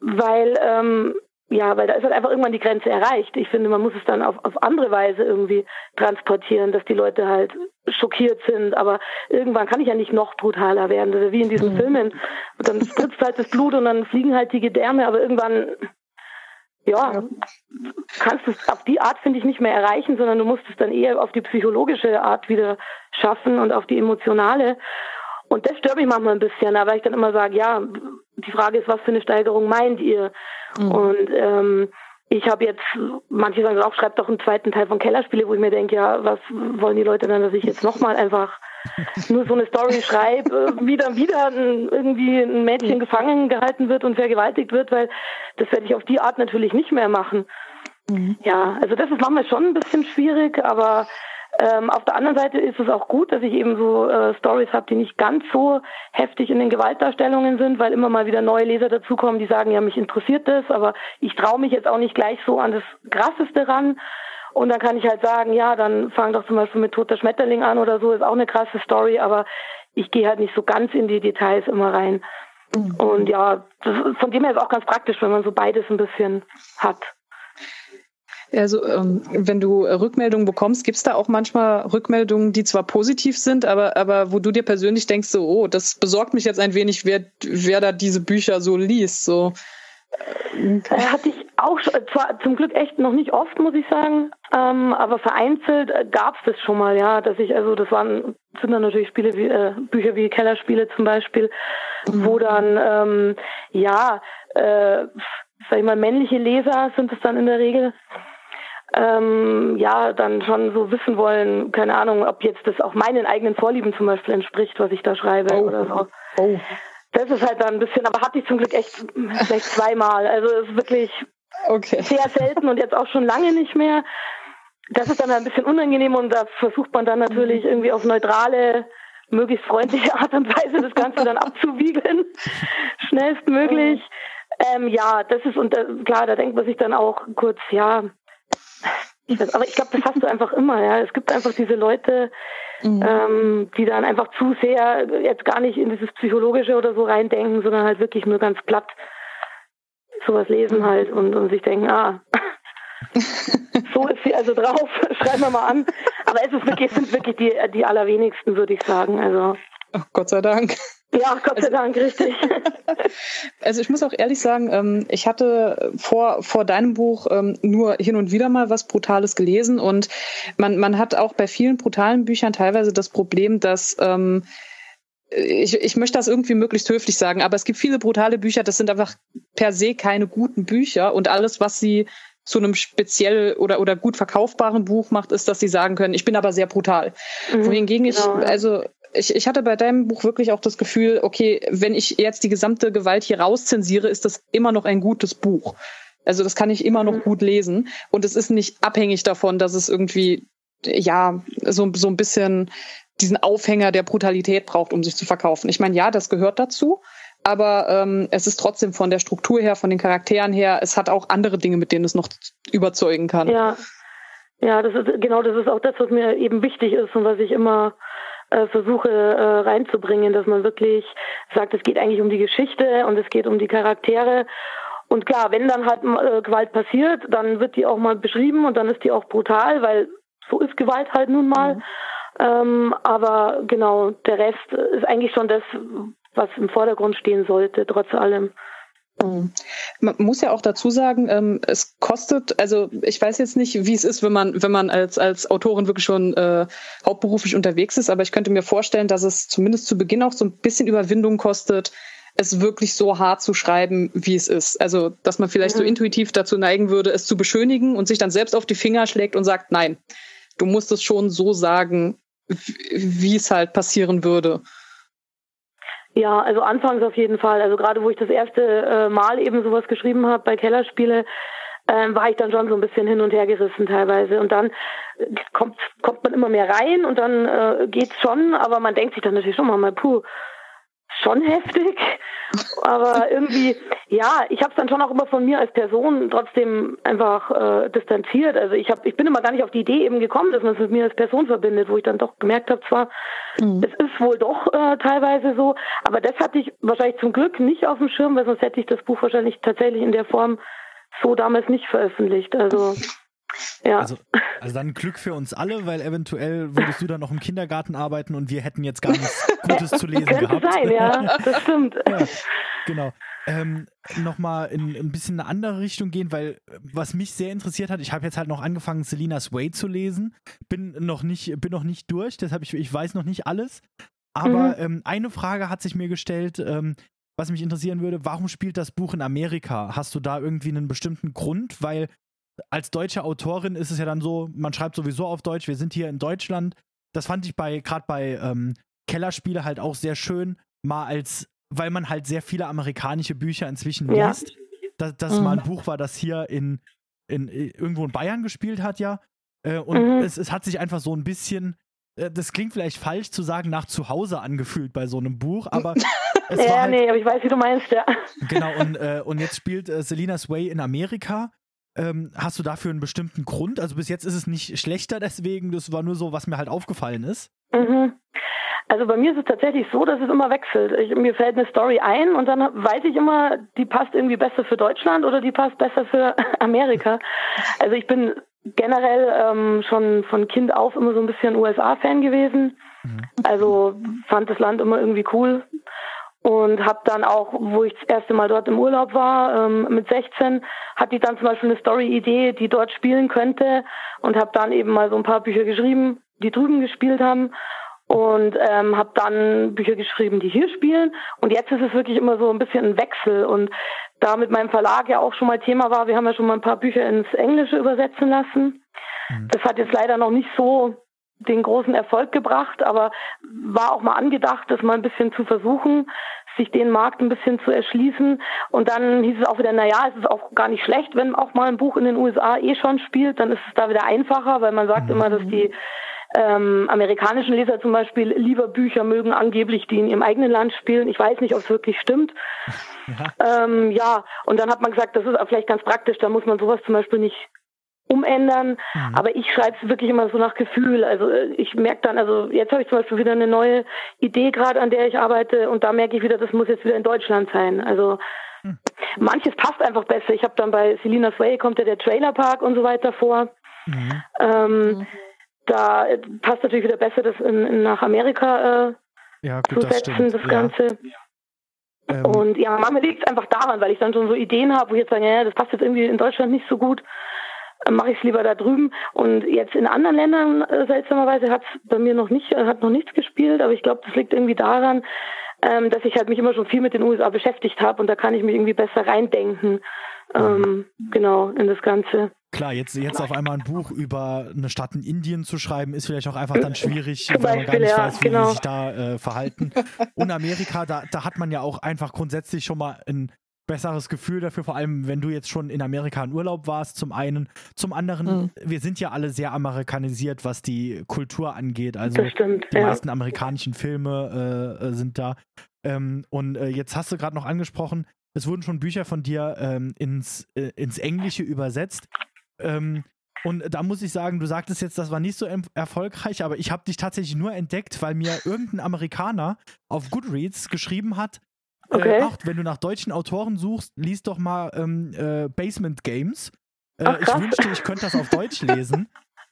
weil ähm, ja, weil da ist halt einfach irgendwann die Grenze erreicht. Ich finde, man muss es dann auf, auf andere Weise irgendwie transportieren, dass die Leute halt schockiert sind. Aber irgendwann kann ich ja nicht noch brutaler werden. Ist wie in diesen mhm. Filmen. Und dann spritzt halt das Blut und dann fliegen halt die Gedärme, aber irgendwann, ja, kannst du es auf die Art, finde ich, nicht mehr erreichen, sondern du musst es dann eher auf die psychologische Art wieder schaffen und auf die emotionale. Und das stört mich manchmal ein bisschen, aber ich dann immer sage, ja, die Frage ist, was für eine Steigerung meint ihr? Mhm. Und ähm, ich habe jetzt, manche sagen auch, schreibt doch einen zweiten Teil von Kellerspiele, wo ich mir denke, ja, was wollen die Leute dann, dass ich jetzt nochmal einfach nur so eine Story schreibe, wieder wieder ein, irgendwie ein Mädchen gefangen gehalten wird und vergewaltigt wird, weil das werde ich auf die Art natürlich nicht mehr machen. Mhm. Ja, also das ist manchmal schon ein bisschen schwierig, aber ähm, auf der anderen Seite ist es auch gut, dass ich eben so äh, Stories habe, die nicht ganz so heftig in den Gewaltdarstellungen sind, weil immer mal wieder neue Leser dazukommen, die sagen, ja, mich interessiert das, aber ich traue mich jetzt auch nicht gleich so an das Krasseste ran. Und dann kann ich halt sagen, ja, dann fang doch zum Beispiel mit Toter Schmetterling an oder so, ist auch eine krasse Story, aber ich gehe halt nicht so ganz in die Details immer rein. Mhm. Und ja, das, von dem her ist auch ganz praktisch, wenn man so beides ein bisschen hat. Also ähm, wenn du Rückmeldungen bekommst, gibt es da auch manchmal Rückmeldungen, die zwar positiv sind, aber, aber wo du dir persönlich denkst, so, oh, das besorgt mich jetzt ein wenig, wer, wer da diese Bücher so liest. So. Äh, hatte ich auch zwar zum Glück echt noch nicht oft, muss ich sagen, ähm, aber vereinzelt äh, gab es das schon mal, ja, dass ich, also das waren, sind dann natürlich Spiele wie, äh, Bücher wie Kellerspiele zum Beispiel, mhm. wo dann, ähm, ja, äh, sag ich mal, männliche Leser sind es dann in der Regel, ähm, ja, dann schon so wissen wollen, keine Ahnung, ob jetzt das auch meinen eigenen Vorlieben zum Beispiel entspricht, was ich da schreibe oh. oder so. Oh. Das ist halt dann ein bisschen, aber hatte ich zum Glück echt vielleicht zweimal. Also es ist wirklich okay. sehr selten und jetzt auch schon lange nicht mehr. Das ist dann ein bisschen unangenehm und da versucht man dann natürlich mhm. irgendwie auf neutrale, möglichst freundliche Art und Weise das Ganze dann abzuwiegeln, schnellstmöglich. Ähm, ja, das ist und äh, klar, da denkt man sich dann auch kurz, ja, aber ich glaube, das hast du einfach immer, ja. Es gibt einfach diese Leute, mhm. ähm, die dann einfach zu sehr jetzt gar nicht in dieses Psychologische oder so reindenken, sondern halt wirklich nur ganz platt sowas lesen halt und, und sich denken, ah, so ist sie also drauf, schreiben wir mal an. Aber es ist wirklich, es sind wirklich die, die allerwenigsten, würde ich sagen. Also. Oh, Gott sei Dank. Ja, Gott sei Dank, richtig. Also ich muss auch ehrlich sagen, ähm, ich hatte vor, vor deinem Buch ähm, nur hin und wieder mal was Brutales gelesen und man, man hat auch bei vielen brutalen Büchern teilweise das Problem, dass ähm, ich, ich möchte das irgendwie möglichst höflich sagen, aber es gibt viele brutale Bücher, das sind einfach per se keine guten Bücher und alles, was sie zu einem speziell oder, oder gut verkaufbaren Buch macht, ist, dass sie sagen können, ich bin aber sehr brutal. Mhm, Wohingegen genau, ich, also ich, ich hatte bei deinem Buch wirklich auch das Gefühl, okay, wenn ich jetzt die gesamte Gewalt hier rauszensiere, ist das immer noch ein gutes Buch. Also das kann ich immer noch mhm. gut lesen. Und es ist nicht abhängig davon, dass es irgendwie, ja, so, so ein bisschen diesen Aufhänger der Brutalität braucht, um sich zu verkaufen. Ich meine, ja, das gehört dazu, aber ähm, es ist trotzdem von der Struktur her, von den Charakteren her, es hat auch andere Dinge, mit denen es noch überzeugen kann. Ja, ja, das ist genau, das ist auch das, was mir eben wichtig ist und was ich immer äh, versuche äh, reinzubringen, dass man wirklich sagt, es geht eigentlich um die Geschichte und es geht um die Charaktere. Und klar, wenn dann halt äh, Gewalt passiert, dann wird die auch mal beschrieben und dann ist die auch brutal, weil so ist Gewalt halt nun mal. Mhm. Ähm, aber genau, der Rest ist eigentlich schon das, was im Vordergrund stehen sollte, trotz allem. Mhm. Man muss ja auch dazu sagen, ähm, es kostet, also ich weiß jetzt nicht, wie es ist, wenn man, wenn man als, als Autorin wirklich schon äh, hauptberuflich unterwegs ist, aber ich könnte mir vorstellen, dass es zumindest zu Beginn auch so ein bisschen Überwindung kostet, es wirklich so hart zu schreiben, wie es ist. Also, dass man vielleicht mhm. so intuitiv dazu neigen würde, es zu beschönigen und sich dann selbst auf die Finger schlägt und sagt, nein, du musst es schon so sagen, wie es halt passieren würde. Ja, also anfangs auf jeden Fall. Also gerade wo ich das erste äh, Mal eben sowas geschrieben habe bei Kellerspiele, ähm, war ich dann schon so ein bisschen hin und her gerissen teilweise. Und dann kommt, kommt man immer mehr rein und dann äh, geht's schon, aber man denkt sich dann natürlich schon mal, puh, schon heftig. Aber irgendwie, ja, ich habe es dann schon auch immer von mir als Person trotzdem einfach äh, distanziert. Also ich habe, ich bin immer gar nicht auf die Idee eben gekommen, dass man es mit mir als Person verbindet, wo ich dann doch gemerkt habe, zwar, mhm. es ist wohl doch äh, teilweise so, aber das hatte ich wahrscheinlich zum Glück nicht auf dem Schirm, weil sonst hätte ich das Buch wahrscheinlich tatsächlich in der Form so damals nicht veröffentlicht. Also ja. Also, also dann Glück für uns alle, weil eventuell würdest du dann noch im Kindergarten arbeiten und wir hätten jetzt gar nichts Gutes zu lesen Könnte gehabt. sein, ja, das stimmt. Ja, genau. Ähm, Nochmal in ein bisschen eine andere Richtung gehen, weil was mich sehr interessiert hat, ich habe jetzt halt noch angefangen, Selena's Way zu lesen. Bin noch nicht, bin noch nicht durch, deshalb ich, ich weiß noch nicht alles. Aber mhm. ähm, eine Frage hat sich mir gestellt, ähm, was mich interessieren würde, warum spielt das Buch in Amerika? Hast du da irgendwie einen bestimmten Grund? Weil als deutsche Autorin ist es ja dann so, man schreibt sowieso auf Deutsch, wir sind hier in Deutschland. Das fand ich bei, gerade bei ähm, Kellerspiele halt auch sehr schön, mal als, weil man halt sehr viele amerikanische Bücher inzwischen ja. liest, dass das mhm. mal ein Buch war, das hier in, in, äh, irgendwo in Bayern gespielt hat, ja. Äh, und mhm. es, es hat sich einfach so ein bisschen, äh, das klingt vielleicht falsch zu sagen, nach Zuhause angefühlt bei so einem Buch, aber es ja, war halt, nee, aber ich weiß, wie du meinst, ja. Genau, und, äh, und jetzt spielt äh, Selena's Way in Amerika ähm, hast du dafür einen bestimmten Grund? Also bis jetzt ist es nicht schlechter deswegen, das war nur so, was mir halt aufgefallen ist. Mhm. Also bei mir ist es tatsächlich so, dass es immer wechselt. Ich, mir fällt eine Story ein und dann weiß ich immer, die passt irgendwie besser für Deutschland oder die passt besser für Amerika. Also ich bin generell ähm, schon von Kind auf immer so ein bisschen USA-Fan gewesen. Mhm. Also fand das Land immer irgendwie cool und habe dann auch, wo ich das erste Mal dort im Urlaub war, ähm, mit 16, hatte ich dann zum Beispiel eine Story-Idee, die dort spielen könnte und habe dann eben mal so ein paar Bücher geschrieben, die drüben gespielt haben und ähm, habe dann Bücher geschrieben, die hier spielen und jetzt ist es wirklich immer so ein bisschen ein Wechsel und da mit meinem Verlag ja auch schon mal Thema war, wir haben ja schon mal ein paar Bücher ins Englische übersetzen lassen. Mhm. Das hat jetzt leider noch nicht so den großen Erfolg gebracht, aber war auch mal angedacht, das mal ein bisschen zu versuchen, sich den Markt ein bisschen zu erschließen. Und dann hieß es auch wieder, naja, es ist auch gar nicht schlecht, wenn auch mal ein Buch in den USA eh schon spielt, dann ist es da wieder einfacher, weil man sagt mhm. immer, dass die ähm, amerikanischen Leser zum Beispiel lieber Bücher mögen, angeblich, die in ihrem eigenen Land spielen. Ich weiß nicht, ob es wirklich stimmt. Ja. Ähm, ja, und dann hat man gesagt, das ist vielleicht ganz praktisch, da muss man sowas zum Beispiel nicht umändern. Mhm. Aber ich schreibe es wirklich immer so nach Gefühl. Also äh, ich merke dann, also jetzt habe ich zum Beispiel wieder eine neue Idee gerade, an der ich arbeite und da merke ich wieder, das muss jetzt wieder in Deutschland sein. Also mhm. manches passt einfach besser. Ich habe dann bei Selinas Way kommt ja der Trailerpark und so weiter vor. Mhm. Ähm, mhm. da passt natürlich wieder besser, das in, in nach Amerika äh, ja, gut, zu setzen, das, das Ganze. Ähm. Und ja, manchmal liegt es einfach daran, weil ich dann schon so Ideen habe, wo ich jetzt sage, ja, das passt jetzt irgendwie in Deutschland nicht so gut mache ich es lieber da drüben. Und jetzt in anderen Ländern, äh, seltsamerweise, hat es bei mir noch nicht, äh, hat noch nichts gespielt, aber ich glaube, das liegt irgendwie daran, ähm, dass ich halt mich immer schon viel mit den USA beschäftigt habe und da kann ich mich irgendwie besser reindenken. Ähm, genau, in das Ganze. Klar, jetzt, jetzt auf einmal ein Buch über eine Stadt in Indien zu schreiben, ist vielleicht auch einfach dann schwierig, Zum weil man gar nicht ja, weiß, wie genau. die sich da äh, verhalten. Und Amerika, da, da hat man ja auch einfach grundsätzlich schon mal ein besseres Gefühl dafür, vor allem wenn du jetzt schon in Amerika in Urlaub warst, zum einen. Zum anderen, mhm. wir sind ja alle sehr amerikanisiert, was die Kultur angeht. Also stimmt, die ja. meisten amerikanischen Filme äh, sind da. Ähm, und äh, jetzt hast du gerade noch angesprochen, es wurden schon Bücher von dir ähm, ins, äh, ins Englische übersetzt. Ähm, und da muss ich sagen, du sagtest jetzt, das war nicht so erfolgreich, aber ich habe dich tatsächlich nur entdeckt, weil mir irgendein Amerikaner auf Goodreads geschrieben hat, äh, okay. Äh, ach, wenn du nach deutschen Autoren suchst, lies doch mal ähm, äh, Basement Games. Äh, ach, ich wünschte, ich könnte das auf Deutsch lesen.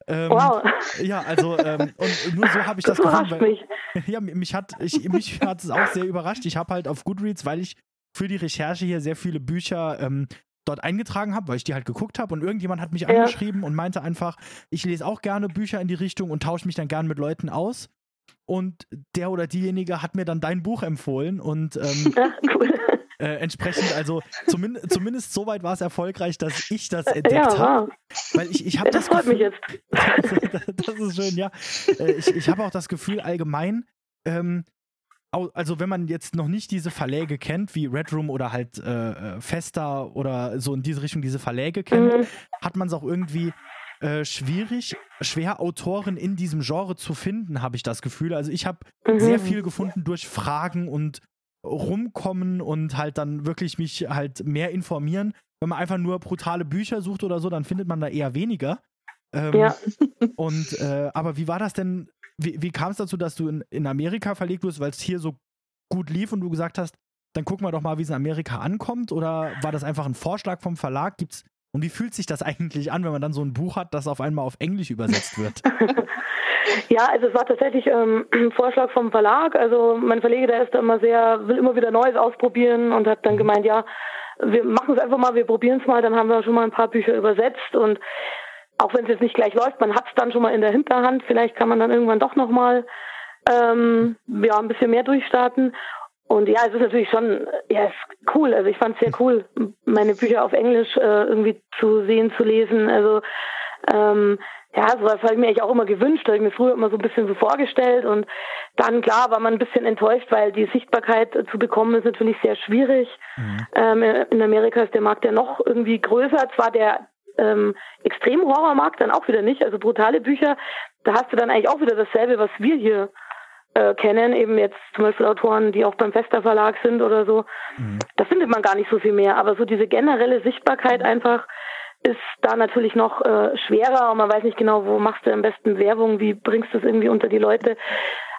Ähm, wow. Ja, also ähm, und nur so habe ich das, das gefunden. Weil. Ja, mich hat ich, mich hat es auch sehr überrascht. Ich habe halt auf Goodreads, weil ich für die Recherche hier sehr viele Bücher ähm, dort eingetragen habe, weil ich die halt geguckt habe und irgendjemand hat mich ja. angeschrieben und meinte einfach, ich lese auch gerne Bücher in die Richtung und tausche mich dann gerne mit Leuten aus und der oder diejenige hat mir dann dein Buch empfohlen und ähm, cool. äh, entsprechend, also zumindest, zumindest so weit war es erfolgreich, dass ich das entdeckt ja, habe. Weil ich, ich habe das, das freut Gefühl, mich jetzt. das ist schön, ja. Äh, ich ich habe auch das Gefühl allgemein, ähm, also wenn man jetzt noch nicht diese Verläge kennt, wie Red Room oder halt äh, äh Festa oder so in diese Richtung diese Verläge kennt, mhm. hat man es auch irgendwie äh, schwierig, schwer Autoren in diesem Genre zu finden, habe ich das Gefühl. Also ich habe mhm. sehr viel gefunden durch Fragen und rumkommen und halt dann wirklich mich halt mehr informieren. Wenn man einfach nur brutale Bücher sucht oder so, dann findet man da eher weniger. Ähm, ja. und äh, aber wie war das denn? Wie, wie kam es dazu, dass du in, in Amerika verlegt wurdest, weil es hier so gut lief und du gesagt hast, dann gucken wir doch mal, wie es in Amerika ankommt? Oder war das einfach ein Vorschlag vom Verlag? Gibt es und wie fühlt sich das eigentlich an, wenn man dann so ein Buch hat, das auf einmal auf Englisch übersetzt wird? ja, also es war tatsächlich ähm, ein Vorschlag vom Verlag. Also mein Verleger, der ist da immer sehr, will immer wieder Neues ausprobieren und hat dann mhm. gemeint, ja, wir machen es einfach mal, wir probieren es mal, dann haben wir schon mal ein paar Bücher übersetzt und auch wenn es jetzt nicht gleich läuft, man hat es dann schon mal in der Hinterhand, vielleicht kann man dann irgendwann doch nochmal ähm, ja, ein bisschen mehr durchstarten. Und ja, es ist natürlich schon, ja, cool. Also ich fand es sehr cool, meine Bücher auf Englisch äh, irgendwie zu sehen, zu lesen. Also ähm, ja, so was habe ich mir eigentlich auch immer gewünscht, habe ich mir früher immer so ein bisschen so vorgestellt und dann klar war man ein bisschen enttäuscht, weil die Sichtbarkeit zu bekommen ist natürlich sehr schwierig. Mhm. Ähm, in Amerika ist der Markt ja noch irgendwie größer, zwar der ähm, Extremhorrormarkt dann auch wieder nicht, also brutale Bücher, da hast du dann eigentlich auch wieder dasselbe, was wir hier äh, kennen, eben jetzt zum Beispiel Autoren, die auch beim Fester Verlag sind oder so. Mhm. Da findet man gar nicht so viel mehr. Aber so diese generelle Sichtbarkeit einfach ist da natürlich noch äh, schwerer und man weiß nicht genau, wo machst du am besten Werbung, wie bringst du es irgendwie unter die Leute.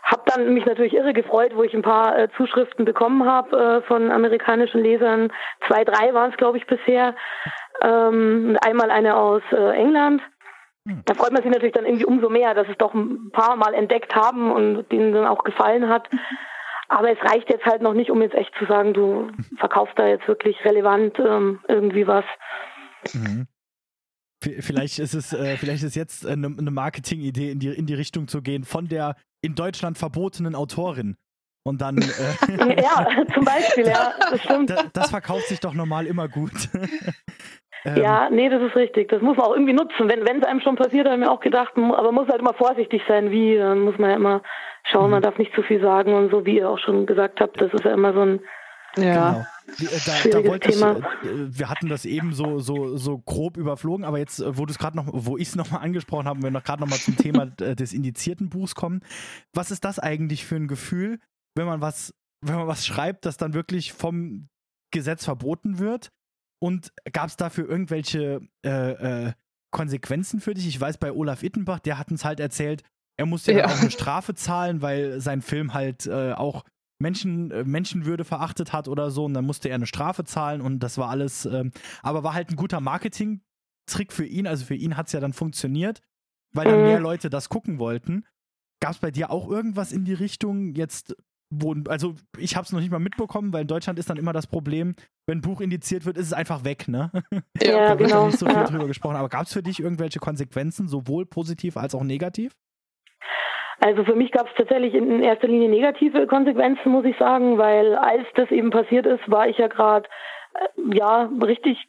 Hab dann mich natürlich irre gefreut, wo ich ein paar äh, Zuschriften bekommen habe äh, von amerikanischen Lesern. Zwei, drei waren es, glaube ich, bisher. Ähm, einmal eine aus äh, England. Da freut man sich natürlich dann irgendwie umso mehr, dass es doch ein paar Mal entdeckt haben und denen dann auch gefallen hat. Aber es reicht jetzt halt noch nicht, um jetzt echt zu sagen, du verkaufst da jetzt wirklich relevant ähm, irgendwie was. Mhm. Vielleicht ist es, äh, vielleicht ist jetzt eine, eine Marketingidee in die, in die Richtung zu gehen von der in Deutschland verbotenen Autorin. Und dann. Äh, ja, zum Beispiel, ja, das stimmt. Das verkauft sich doch normal immer gut. Ähm, ja, nee, das ist richtig. Das muss man auch irgendwie nutzen. Wenn es einem schon passiert, habe ich mir auch gedacht, aber man muss halt immer vorsichtig sein, wie. Dann muss man ja immer schauen, man mhm. darf nicht zu viel sagen und so, wie ihr auch schon gesagt habt. Das ist ja immer so ein. Ja. Genau. Da, da wollte ich, äh, wir hatten das eben so, so, so grob überflogen, aber jetzt, äh, wo du es gerade noch, wo ich es nochmal angesprochen habe, wenn wir gerade nochmal zum Thema des indizierten Buchs kommen, was ist das eigentlich für ein Gefühl, wenn man was, wenn man was schreibt, das dann wirklich vom Gesetz verboten wird? Und gab es dafür irgendwelche äh, äh, Konsequenzen für dich? Ich weiß, bei Olaf Ittenbach, der hat uns halt erzählt, er musste ja, auch eine Strafe zahlen, weil sein Film halt äh, auch Menschen, äh, Menschenwürde verachtet hat oder so und dann musste er eine Strafe zahlen und das war alles, ähm, aber war halt ein guter Marketing-Trick für ihn, also für ihn hat es ja dann funktioniert, weil dann mhm. mehr Leute das gucken wollten. Gab es bei dir auch irgendwas in die Richtung jetzt, wo, also ich habe es noch nicht mal mitbekommen, weil in Deutschland ist dann immer das Problem, wenn ein Buch indiziert wird, ist es einfach weg, ne? Ja, da wird genau. nicht so viel ja. drüber gesprochen. Aber gab es für dich irgendwelche Konsequenzen, sowohl positiv als auch negativ? Also für mich gab es tatsächlich in erster Linie negative Konsequenzen, muss ich sagen, weil als das eben passiert ist, war ich ja gerade äh, ja richtig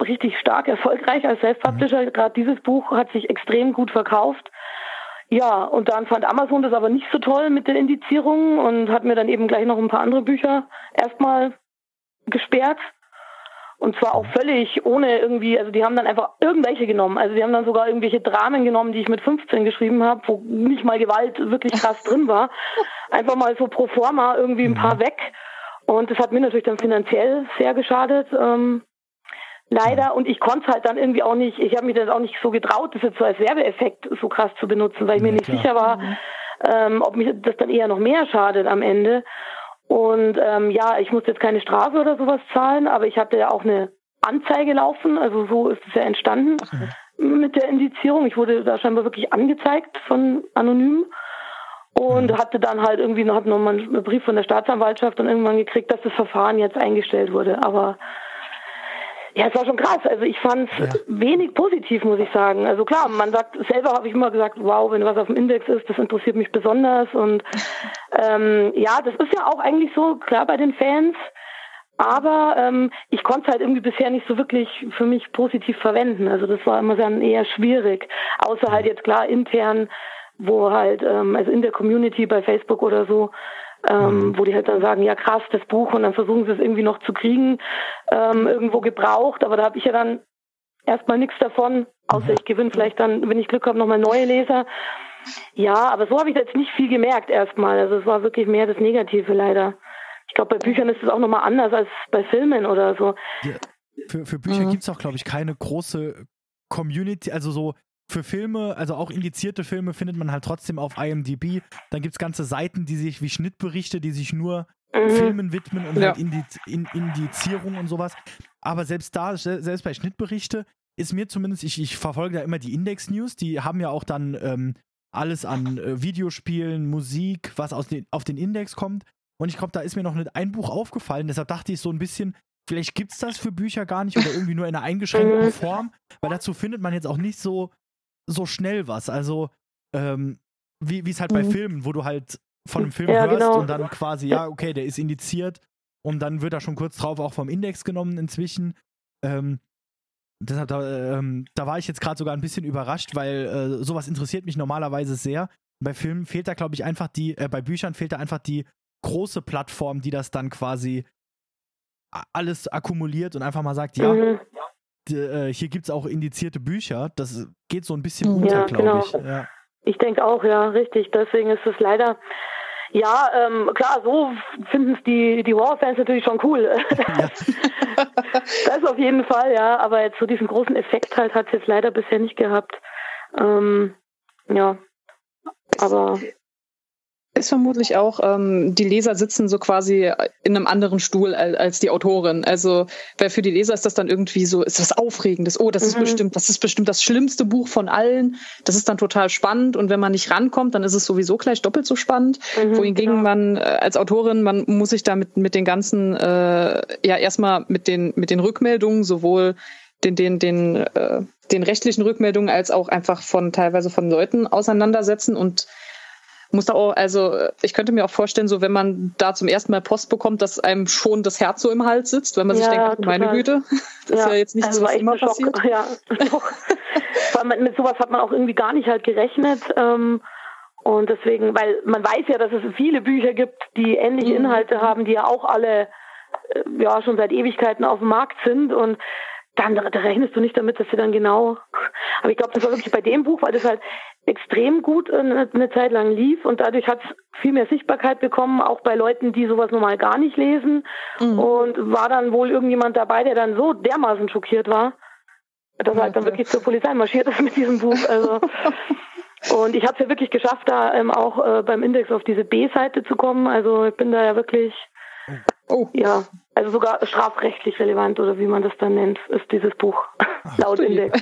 richtig stark erfolgreich als Self-Publisher. Mhm. Gerade dieses Buch hat sich extrem gut verkauft. Ja, und dann fand Amazon das aber nicht so toll mit der Indizierung und hat mir dann eben gleich noch ein paar andere Bücher erstmal gesperrt. Und zwar auch völlig ohne irgendwie, also die haben dann einfach irgendwelche genommen. Also die haben dann sogar irgendwelche Dramen genommen, die ich mit 15 geschrieben habe, wo nicht mal Gewalt wirklich krass drin war. Einfach mal so pro forma irgendwie ein paar mhm. weg. Und das hat mir natürlich dann finanziell sehr geschadet. Ähm, leider. Und ich konnte es halt dann irgendwie auch nicht, ich habe mich das auch nicht so getraut, das jetzt so als Werbeeffekt so krass zu benutzen, weil ich mir nicht klar. sicher war, mhm. ähm, ob mich das dann eher noch mehr schadet am Ende. Und ähm, ja, ich musste jetzt keine Strafe oder sowas zahlen, aber ich hatte ja auch eine Anzeige laufen, also so ist es ja entstanden mhm. mit der Indizierung. Ich wurde da scheinbar wirklich angezeigt von Anonym und mhm. hatte dann halt irgendwie noch, noch mal einen Brief von der Staatsanwaltschaft und irgendwann gekriegt, dass das Verfahren jetzt eingestellt wurde. Aber ja, es war schon krass. Also ich fand es ja. wenig positiv, muss ich sagen. Also klar, man sagt, selber habe ich immer gesagt, wow, wenn was auf dem Index ist, das interessiert mich besonders. Und ähm, ja, das ist ja auch eigentlich so, klar bei den Fans. Aber ähm, ich konnte es halt irgendwie bisher nicht so wirklich für mich positiv verwenden. Also das war immer dann eher schwierig. Außer halt jetzt klar intern, wo halt, ähm, also in der Community bei Facebook oder so, ähm, mhm. wo die halt dann sagen, ja krass, das Buch und dann versuchen sie es irgendwie noch zu kriegen, ähm, irgendwo gebraucht, aber da habe ich ja dann erstmal nichts davon, außer mhm. ich gewinne vielleicht dann, wenn ich Glück habe, nochmal neue Leser. Ja, aber so habe ich jetzt nicht viel gemerkt erstmal. Also es war wirklich mehr das Negative leider. Ich glaube, bei Büchern ist es auch nochmal anders als bei Filmen oder so. Ja, für, für Bücher mhm. gibt es auch, glaube ich, keine große Community, also so für Filme, also auch indizierte Filme, findet man halt trotzdem auf IMDb. Dann gibt es ganze Seiten, die sich wie Schnittberichte, die sich nur mhm. Filmen widmen und ja. halt Indiz in Indizierung und sowas. Aber selbst da, selbst bei Schnittberichte, ist mir zumindest, ich, ich verfolge da immer die Index-News, die haben ja auch dann ähm, alles an äh, Videospielen, Musik, was aus den, auf den Index kommt. Und ich glaube, da ist mir noch nicht ein Buch aufgefallen. Deshalb dachte ich so ein bisschen, vielleicht gibt es das für Bücher gar nicht oder irgendwie nur in einer eingeschränkten mhm. Form, weil dazu findet man jetzt auch nicht so so schnell was. Also, ähm, wie es halt mhm. bei Filmen, wo du halt von einem Film ja, hörst genau. und dann quasi, ja, okay, der ist indiziert und dann wird er schon kurz drauf auch vom Index genommen inzwischen. Ähm, deshalb, da, ähm, da war ich jetzt gerade sogar ein bisschen überrascht, weil äh, sowas interessiert mich normalerweise sehr. Bei Filmen fehlt da, glaube ich, einfach die, äh, bei Büchern fehlt da einfach die große Plattform, die das dann quasi alles akkumuliert und einfach mal sagt, ja, mhm äh, hier gibt es auch indizierte Bücher. Das geht so ein bisschen unter, ja, glaube genau. ich. Ja. Ich denke auch, ja, richtig. Deswegen ist es leider. Ja, ähm, klar, so finden es die, die Horrorfans natürlich schon cool. Ja. das auf jeden Fall, ja. Aber jetzt so diesen großen Effekt halt hat es jetzt leider bisher nicht gehabt. Ähm, ja. Aber ist vermutlich auch, ähm, die Leser sitzen so quasi in einem anderen Stuhl als, als die Autorin. Also, weil für die Leser ist das dann irgendwie so, ist was Aufregendes. Oh, das mhm. ist bestimmt, das ist bestimmt das schlimmste Buch von allen. Das ist dann total spannend. Und wenn man nicht rankommt, dann ist es sowieso gleich doppelt so spannend. Mhm, Wohingegen genau. man äh, als Autorin, man muss sich da mit, mit den ganzen, äh, ja, erstmal mit den, mit den Rückmeldungen, sowohl den, den, den, äh, den rechtlichen Rückmeldungen als auch einfach von teilweise von Leuten auseinandersetzen und muss da auch, also ich könnte mir auch vorstellen, so wenn man da zum ersten Mal Post bekommt, dass einem schon das Herz so im Hals sitzt, wenn man ja, sich denkt, meine Güte, das ja. ist ja jetzt nichts, also was immer passiert. Schock. Ja, Vor allem mit sowas hat man auch irgendwie gar nicht halt gerechnet. Ähm, und deswegen, weil man weiß ja, dass es viele Bücher gibt, die ähnliche mhm. Inhalte haben, die ja auch alle äh, ja schon seit Ewigkeiten auf dem Markt sind und dann da rechnest du nicht damit, dass sie dann genau. Aber ich glaube, das war wirklich bei dem Buch, weil das halt extrem gut eine, eine Zeit lang lief und dadurch hat es viel mehr Sichtbarkeit bekommen, auch bei Leuten, die sowas normal gar nicht lesen. Mhm. Und war dann wohl irgendjemand dabei, der dann so dermaßen schockiert war, dass er halt dann wirklich zur Polizei marschiert ist mit diesem Buch. Also und ich habe es ja wirklich geschafft, da ähm, auch äh, beim Index auf diese B-Seite zu kommen. Also ich bin da ja wirklich, oh. ja, also sogar strafrechtlich relevant oder wie man das dann nennt, ist dieses Buch Ach, laut Index.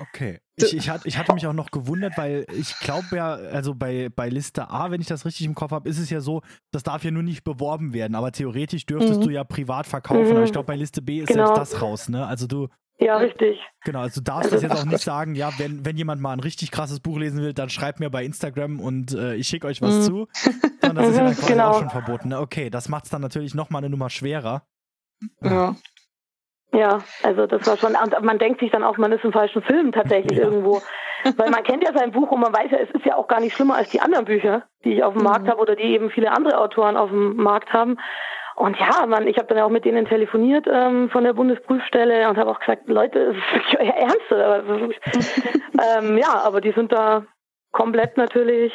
Okay. Ich, ich, hatte, ich hatte mich auch noch gewundert, weil ich glaube ja, also bei, bei Liste A, wenn ich das richtig im Kopf habe, ist es ja so, das darf ja nur nicht beworben werden, aber theoretisch dürftest mhm. du ja privat verkaufen. Mhm. Aber ich glaube, bei Liste B ist genau. selbst das raus, ne? Also du. Ja, richtig. Genau, also du darfst also, das jetzt auch nicht sagen, ja, wenn, wenn jemand mal ein richtig krasses Buch lesen will, dann schreibt mir bei Instagram und äh, ich schicke euch was mhm. zu. Und das ist ja dann quasi genau. auch schon verboten. Ne? Okay, das macht es dann natürlich nochmal eine Nummer schwerer. Ja. Ja, also das war schon, und man denkt sich dann auch, man ist im falschen Film tatsächlich ja. irgendwo. Weil man kennt ja sein Buch und man weiß ja, es ist ja auch gar nicht schlimmer als die anderen Bücher, die ich auf dem mhm. Markt habe oder die eben viele andere Autoren auf dem Markt haben. Und ja, man, ich habe dann auch mit denen telefoniert ähm, von der Bundesprüfstelle und habe auch gesagt, Leute, ist das wirklich euer Ernst? ähm, ja, aber die sind da komplett natürlich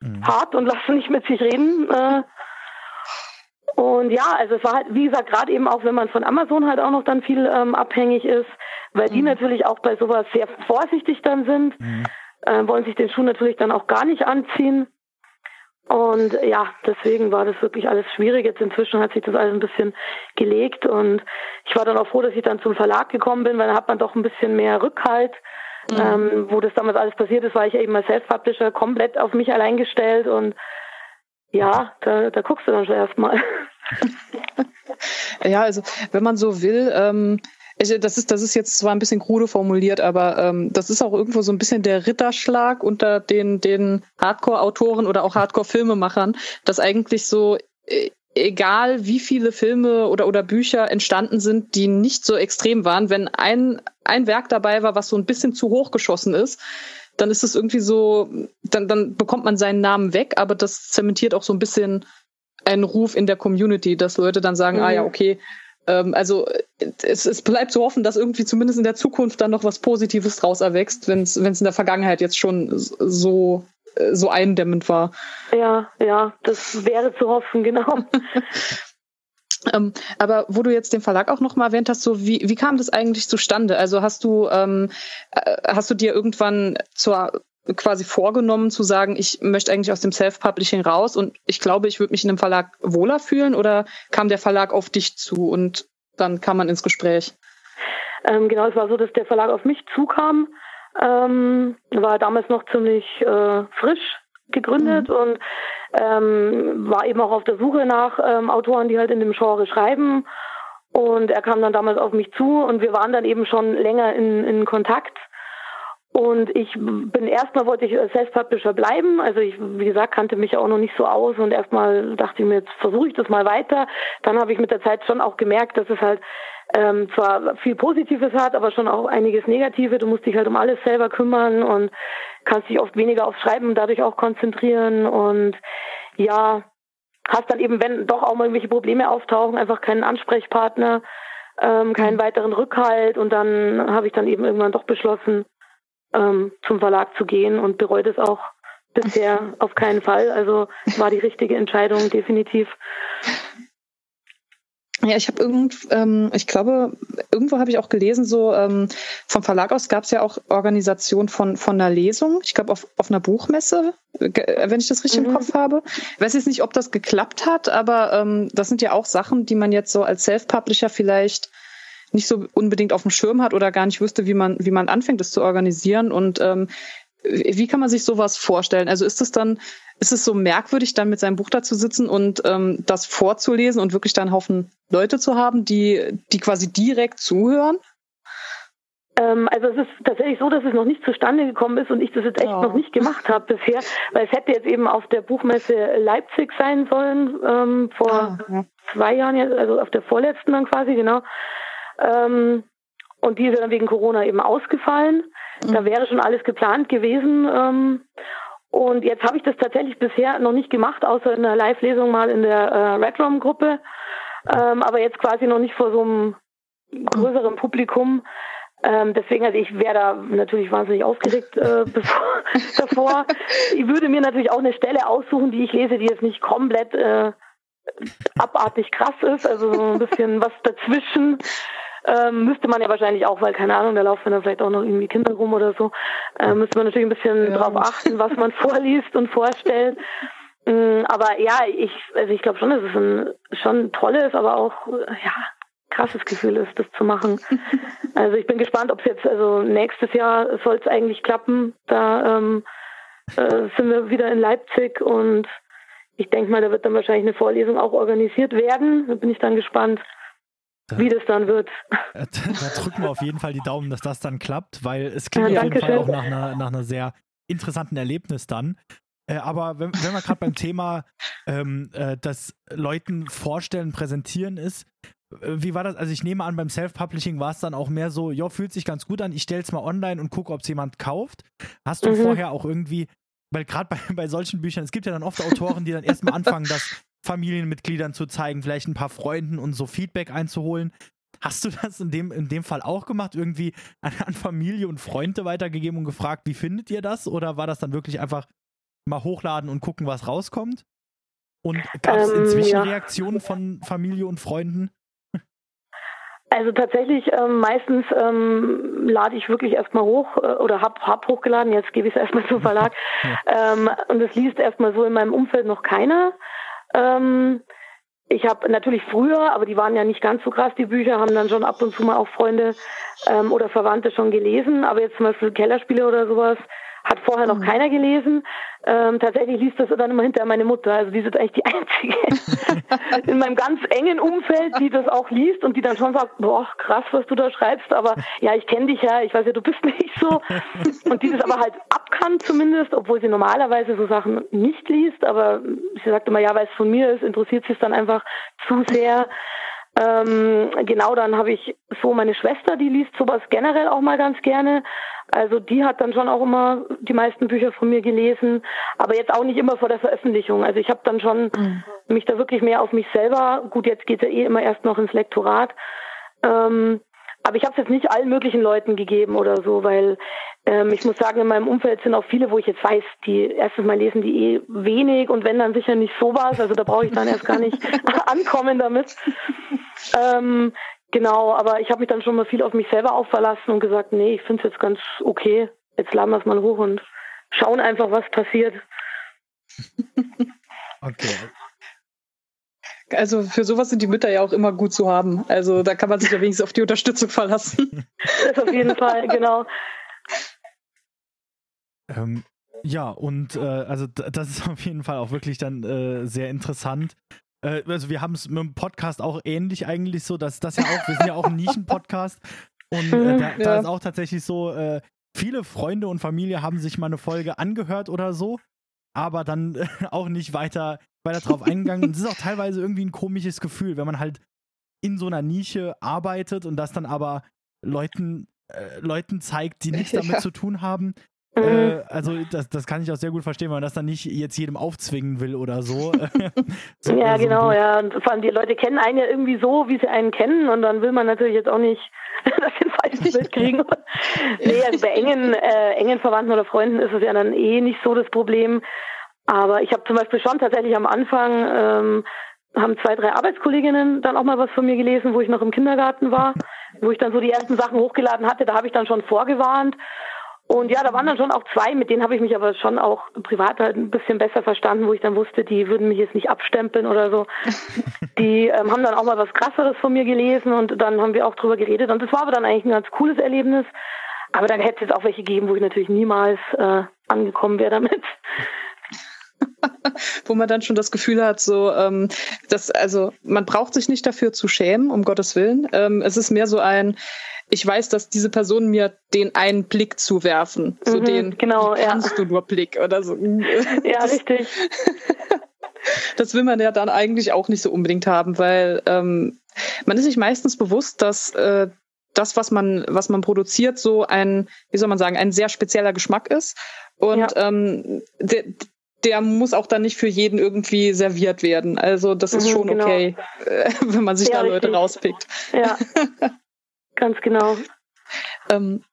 mhm. hart und lassen nicht mit sich reden. Äh, und ja, also es war halt, wie gesagt, gerade eben auch, wenn man von Amazon halt auch noch dann viel ähm, abhängig ist, weil die mhm. natürlich auch bei sowas sehr vorsichtig dann sind, mhm. äh, wollen sich den Schuh natürlich dann auch gar nicht anziehen. Und ja, deswegen war das wirklich alles schwierig. Jetzt inzwischen hat sich das alles ein bisschen gelegt und ich war dann auch froh, dass ich dann zum Verlag gekommen bin, weil da hat man doch ein bisschen mehr Rückhalt. Mhm. Ähm, wo das damals alles passiert ist, war ich ja eben als Self-Publisher komplett auf mich allein gestellt und ja, da, da guckst du dann schon erstmal. ja, also wenn man so will, ähm, ich, das ist, das ist jetzt zwar ein bisschen krude formuliert, aber ähm, das ist auch irgendwo so ein bisschen der Ritterschlag unter den, den Hardcore-Autoren oder auch Hardcore-Filmemachern, dass eigentlich so äh, egal wie viele Filme oder, oder Bücher entstanden sind, die nicht so extrem waren, wenn ein, ein Werk dabei war, was so ein bisschen zu hoch geschossen ist, dann ist es irgendwie so, dann, dann bekommt man seinen Namen weg, aber das zementiert auch so ein bisschen einen Ruf in der Community, dass Leute dann sagen, mhm. ah ja, mhm. okay, ähm, also es, es bleibt zu hoffen, dass irgendwie zumindest in der Zukunft dann noch was Positives draus erwächst, wenn es in der Vergangenheit jetzt schon so so eindämmend war. Ja, ja, das wäre zu hoffen, genau. Ähm, aber wo du jetzt den Verlag auch nochmal erwähnt hast, so wie, wie kam das eigentlich zustande? Also hast du, ähm, äh, hast du dir irgendwann zur quasi vorgenommen zu sagen, ich möchte eigentlich aus dem Self-Publishing raus und ich glaube, ich würde mich in einem Verlag wohler fühlen oder kam der Verlag auf dich zu und dann kam man ins Gespräch? Ähm, genau, es war so, dass der Verlag auf mich zukam, ähm, war damals noch ziemlich äh, frisch gegründet mhm. und ähm, war eben auch auf der Suche nach ähm, Autoren, die halt in dem Genre schreiben. Und er kam dann damals auf mich zu und wir waren dann eben schon länger in, in Kontakt. Und ich bin erstmal wollte ich Self-Publisher bleiben. Also ich, wie gesagt, kannte mich auch noch nicht so aus und erstmal dachte ich mir, jetzt versuche ich das mal weiter. Dann habe ich mit der Zeit schon auch gemerkt, dass es halt ähm, zwar viel Positives hat, aber schon auch einiges Negative. Du musst dich halt um alles selber kümmern und kannst dich oft weniger aufs Schreiben dadurch auch konzentrieren und ja, hast dann eben, wenn doch auch mal irgendwelche Probleme auftauchen, einfach keinen Ansprechpartner, ähm, keinen mhm. weiteren Rückhalt und dann habe ich dann eben irgendwann doch beschlossen, ähm, zum Verlag zu gehen und bereut es auch bisher auf keinen Fall. Also war die richtige Entscheidung definitiv. Ja, ich habe irgend, ähm, ich glaube, irgendwo habe ich auch gelesen, so ähm, vom Verlag aus gab es ja auch Organisation von von einer Lesung. Ich glaube auf auf einer Buchmesse, wenn ich das richtig mhm. im Kopf habe. Ich weiß jetzt nicht, ob das geklappt hat, aber ähm, das sind ja auch Sachen, die man jetzt so als Self-Publisher vielleicht nicht so unbedingt auf dem Schirm hat oder gar nicht wüsste, wie man wie man anfängt, das zu organisieren. Und ähm, wie kann man sich sowas vorstellen? Also ist es dann ist es so merkwürdig, dann mit seinem Buch da zu sitzen und ähm, das vorzulesen und wirklich dann einen Haufen Leute zu haben, die, die quasi direkt zuhören? Ähm, also es ist tatsächlich so, dass es noch nicht zustande gekommen ist und ich das jetzt echt ja. noch nicht gemacht habe bisher, weil es hätte jetzt eben auf der Buchmesse Leipzig sein sollen, ähm, vor ah, ja. zwei Jahren also auf der vorletzten dann quasi, genau. Ähm, und die ist dann wegen Corona eben ausgefallen. Mhm. Da wäre schon alles geplant gewesen. Ähm, und jetzt habe ich das tatsächlich bisher noch nicht gemacht, außer in der Live-Lesung mal in der äh, Red Room-Gruppe. Ähm, aber jetzt quasi noch nicht vor so einem größeren Publikum. Ähm, deswegen, also ich wäre da natürlich wahnsinnig aufgeregt äh, bevor, davor. Ich würde mir natürlich auch eine Stelle aussuchen, die ich lese, die jetzt nicht komplett äh, abartig krass ist, also so ein bisschen was dazwischen. Ähm, müsste man ja wahrscheinlich auch, weil keine Ahnung, da laufen dann vielleicht auch noch irgendwie Kinder rum oder so. Äh, müsste man natürlich ein bisschen ja. drauf achten, was man vorliest und vorstellt. Ähm, aber ja, ich, also ich glaube schon, dass es ein schon tolles, aber auch ja krasses Gefühl ist, das zu machen. Also ich bin gespannt, ob es jetzt, also nächstes Jahr soll es eigentlich klappen. Da ähm, äh, sind wir wieder in Leipzig und ich denke mal, da wird dann wahrscheinlich eine Vorlesung auch organisiert werden. Da bin ich dann gespannt, da, wie das dann wird. Äh, da, da, drücken wir auf jeden Fall die Daumen, dass das dann klappt, weil es klingt ja, auf jeden Fall schön. auch nach einer, nach einer sehr interessanten Erlebnis dann. Äh, aber wenn, wenn wir gerade beim Thema ähm, äh, das Leuten vorstellen, präsentieren ist, äh, wie war das? Also ich nehme an, beim Self-Publishing war es dann auch mehr so, ja, fühlt sich ganz gut an, ich stelle es mal online und gucke, ob es jemand kauft. Hast du mhm. vorher auch irgendwie, weil gerade bei, bei solchen Büchern, es gibt ja dann oft Autoren, die dann erstmal anfangen, das Familienmitgliedern zu zeigen, vielleicht ein paar Freunden und so Feedback einzuholen. Hast du das in dem, in dem Fall auch gemacht? Irgendwie an, an Familie und Freunde weitergegeben und gefragt, wie findet ihr das? Oder war das dann wirklich einfach mal hochladen und gucken, was rauskommt? Und gab es ähm, inzwischen ja. Reaktionen von Familie und Freunden? Also tatsächlich ähm, meistens ähm, lade ich wirklich erstmal hoch äh, oder hab, hab hochgeladen, jetzt gebe ich es erstmal zum Verlag. ähm, und es liest erstmal so in meinem Umfeld noch keiner. Ähm, ich habe natürlich früher, aber die waren ja nicht ganz so krass, die Bücher, haben dann schon ab und zu mal auch Freunde ähm, oder Verwandte schon gelesen, aber jetzt zum Beispiel Kellerspiele oder sowas, hat vorher noch mhm. keiner gelesen. Ähm, tatsächlich liest das dann immer hinterher meine Mutter. Also die ist eigentlich die einzige in meinem ganz engen Umfeld, die das auch liest und die dann schon sagt, boah, krass, was du da schreibst, aber ja, ich kenne dich ja, ich weiß ja, du bist nicht so. Und die das aber halt abkann zumindest, obwohl sie normalerweise so Sachen nicht liest, aber sie sagt immer, ja, weil es von mir ist, interessiert sie es dann einfach zu sehr. Ähm, genau, dann habe ich so meine Schwester, die liest sowas generell auch mal ganz gerne. Also die hat dann schon auch immer die meisten Bücher von mir gelesen, aber jetzt auch nicht immer vor der Veröffentlichung. Also ich habe dann schon mhm. mich da wirklich mehr auf mich selber, gut, jetzt geht ja eh immer erst noch ins Lektorat, ähm, aber ich habe es jetzt nicht allen möglichen Leuten gegeben oder so, weil ähm, ich muss sagen, in meinem Umfeld sind auch viele, wo ich jetzt weiß, die erstens mal lesen die eh wenig und wenn dann sicher nicht sowas, also da brauche ich dann erst gar nicht ankommen damit. Ähm, genau, aber ich habe mich dann schon mal viel auf mich selber aufverlassen und gesagt, nee, ich finde es jetzt ganz okay, jetzt laden wir es mal hoch und schauen einfach, was passiert. Okay, also für sowas sind die Mütter ja auch immer gut zu haben. Also da kann man sich ja wenigstens auf die Unterstützung verlassen. Das auf jeden Fall, genau. Ähm, ja, und äh, also das ist auf jeden Fall auch wirklich dann äh, sehr interessant. Äh, also wir haben es mit dem Podcast auch ähnlich eigentlich so, dass das ja auch, wir sind ja auch ein Nischen-Podcast und äh, da, ja. da, ist auch tatsächlich so, äh, viele Freunde und Familie haben sich mal eine Folge angehört oder so, aber dann auch nicht weiter weiter drauf eingegangen. Es ist auch teilweise irgendwie ein komisches Gefühl, wenn man halt in so einer Nische arbeitet und das dann aber Leuten, äh, Leuten zeigt, die nichts damit ja. zu tun haben. Mhm. Äh, also das, das kann ich auch sehr gut verstehen, weil man das dann nicht jetzt jedem aufzwingen will oder so. so ja, so genau, ja. Und vor allem die Leute kennen einen ja irgendwie so, wie sie einen kennen und dann will man natürlich jetzt auch nicht das falschen Bild kriegen. nee, also bei engen, äh, engen Verwandten oder Freunden ist es ja dann eh nicht so das Problem. Aber ich habe zum Beispiel schon tatsächlich am Anfang ähm, haben zwei, drei Arbeitskolleginnen dann auch mal was von mir gelesen, wo ich noch im Kindergarten war, wo ich dann so die ersten Sachen hochgeladen hatte. Da habe ich dann schon vorgewarnt. Und ja, da waren dann schon auch zwei, mit denen habe ich mich aber schon auch privat halt ein bisschen besser verstanden, wo ich dann wusste, die würden mich jetzt nicht abstempeln oder so. Die ähm, haben dann auch mal was krasseres von mir gelesen und dann haben wir auch drüber geredet. Und das war aber dann eigentlich ein ganz cooles Erlebnis. Aber dann hätte es jetzt auch welche gegeben, wo ich natürlich niemals äh, angekommen wäre damit. wo man dann schon das Gefühl hat, so, ähm, dass, also man braucht sich nicht dafür zu schämen, um Gottes Willen. Ähm, es ist mehr so ein, ich weiß, dass diese Person mir den einen Blick zuwerfen, so mhm, den genau, kannst ja. du nur Blick oder so. Ja, das, richtig. das will man ja dann eigentlich auch nicht so unbedingt haben, weil ähm, man ist sich meistens bewusst, dass äh, das, was man, was man produziert, so ein, wie soll man sagen, ein sehr spezieller Geschmack ist. Und ja. ähm, der, der muss auch dann nicht für jeden irgendwie serviert werden. Also das ist mhm, schon genau. okay, äh, wenn man sich ja, da richtig. Leute rauspickt. Ja, ganz genau. ähm,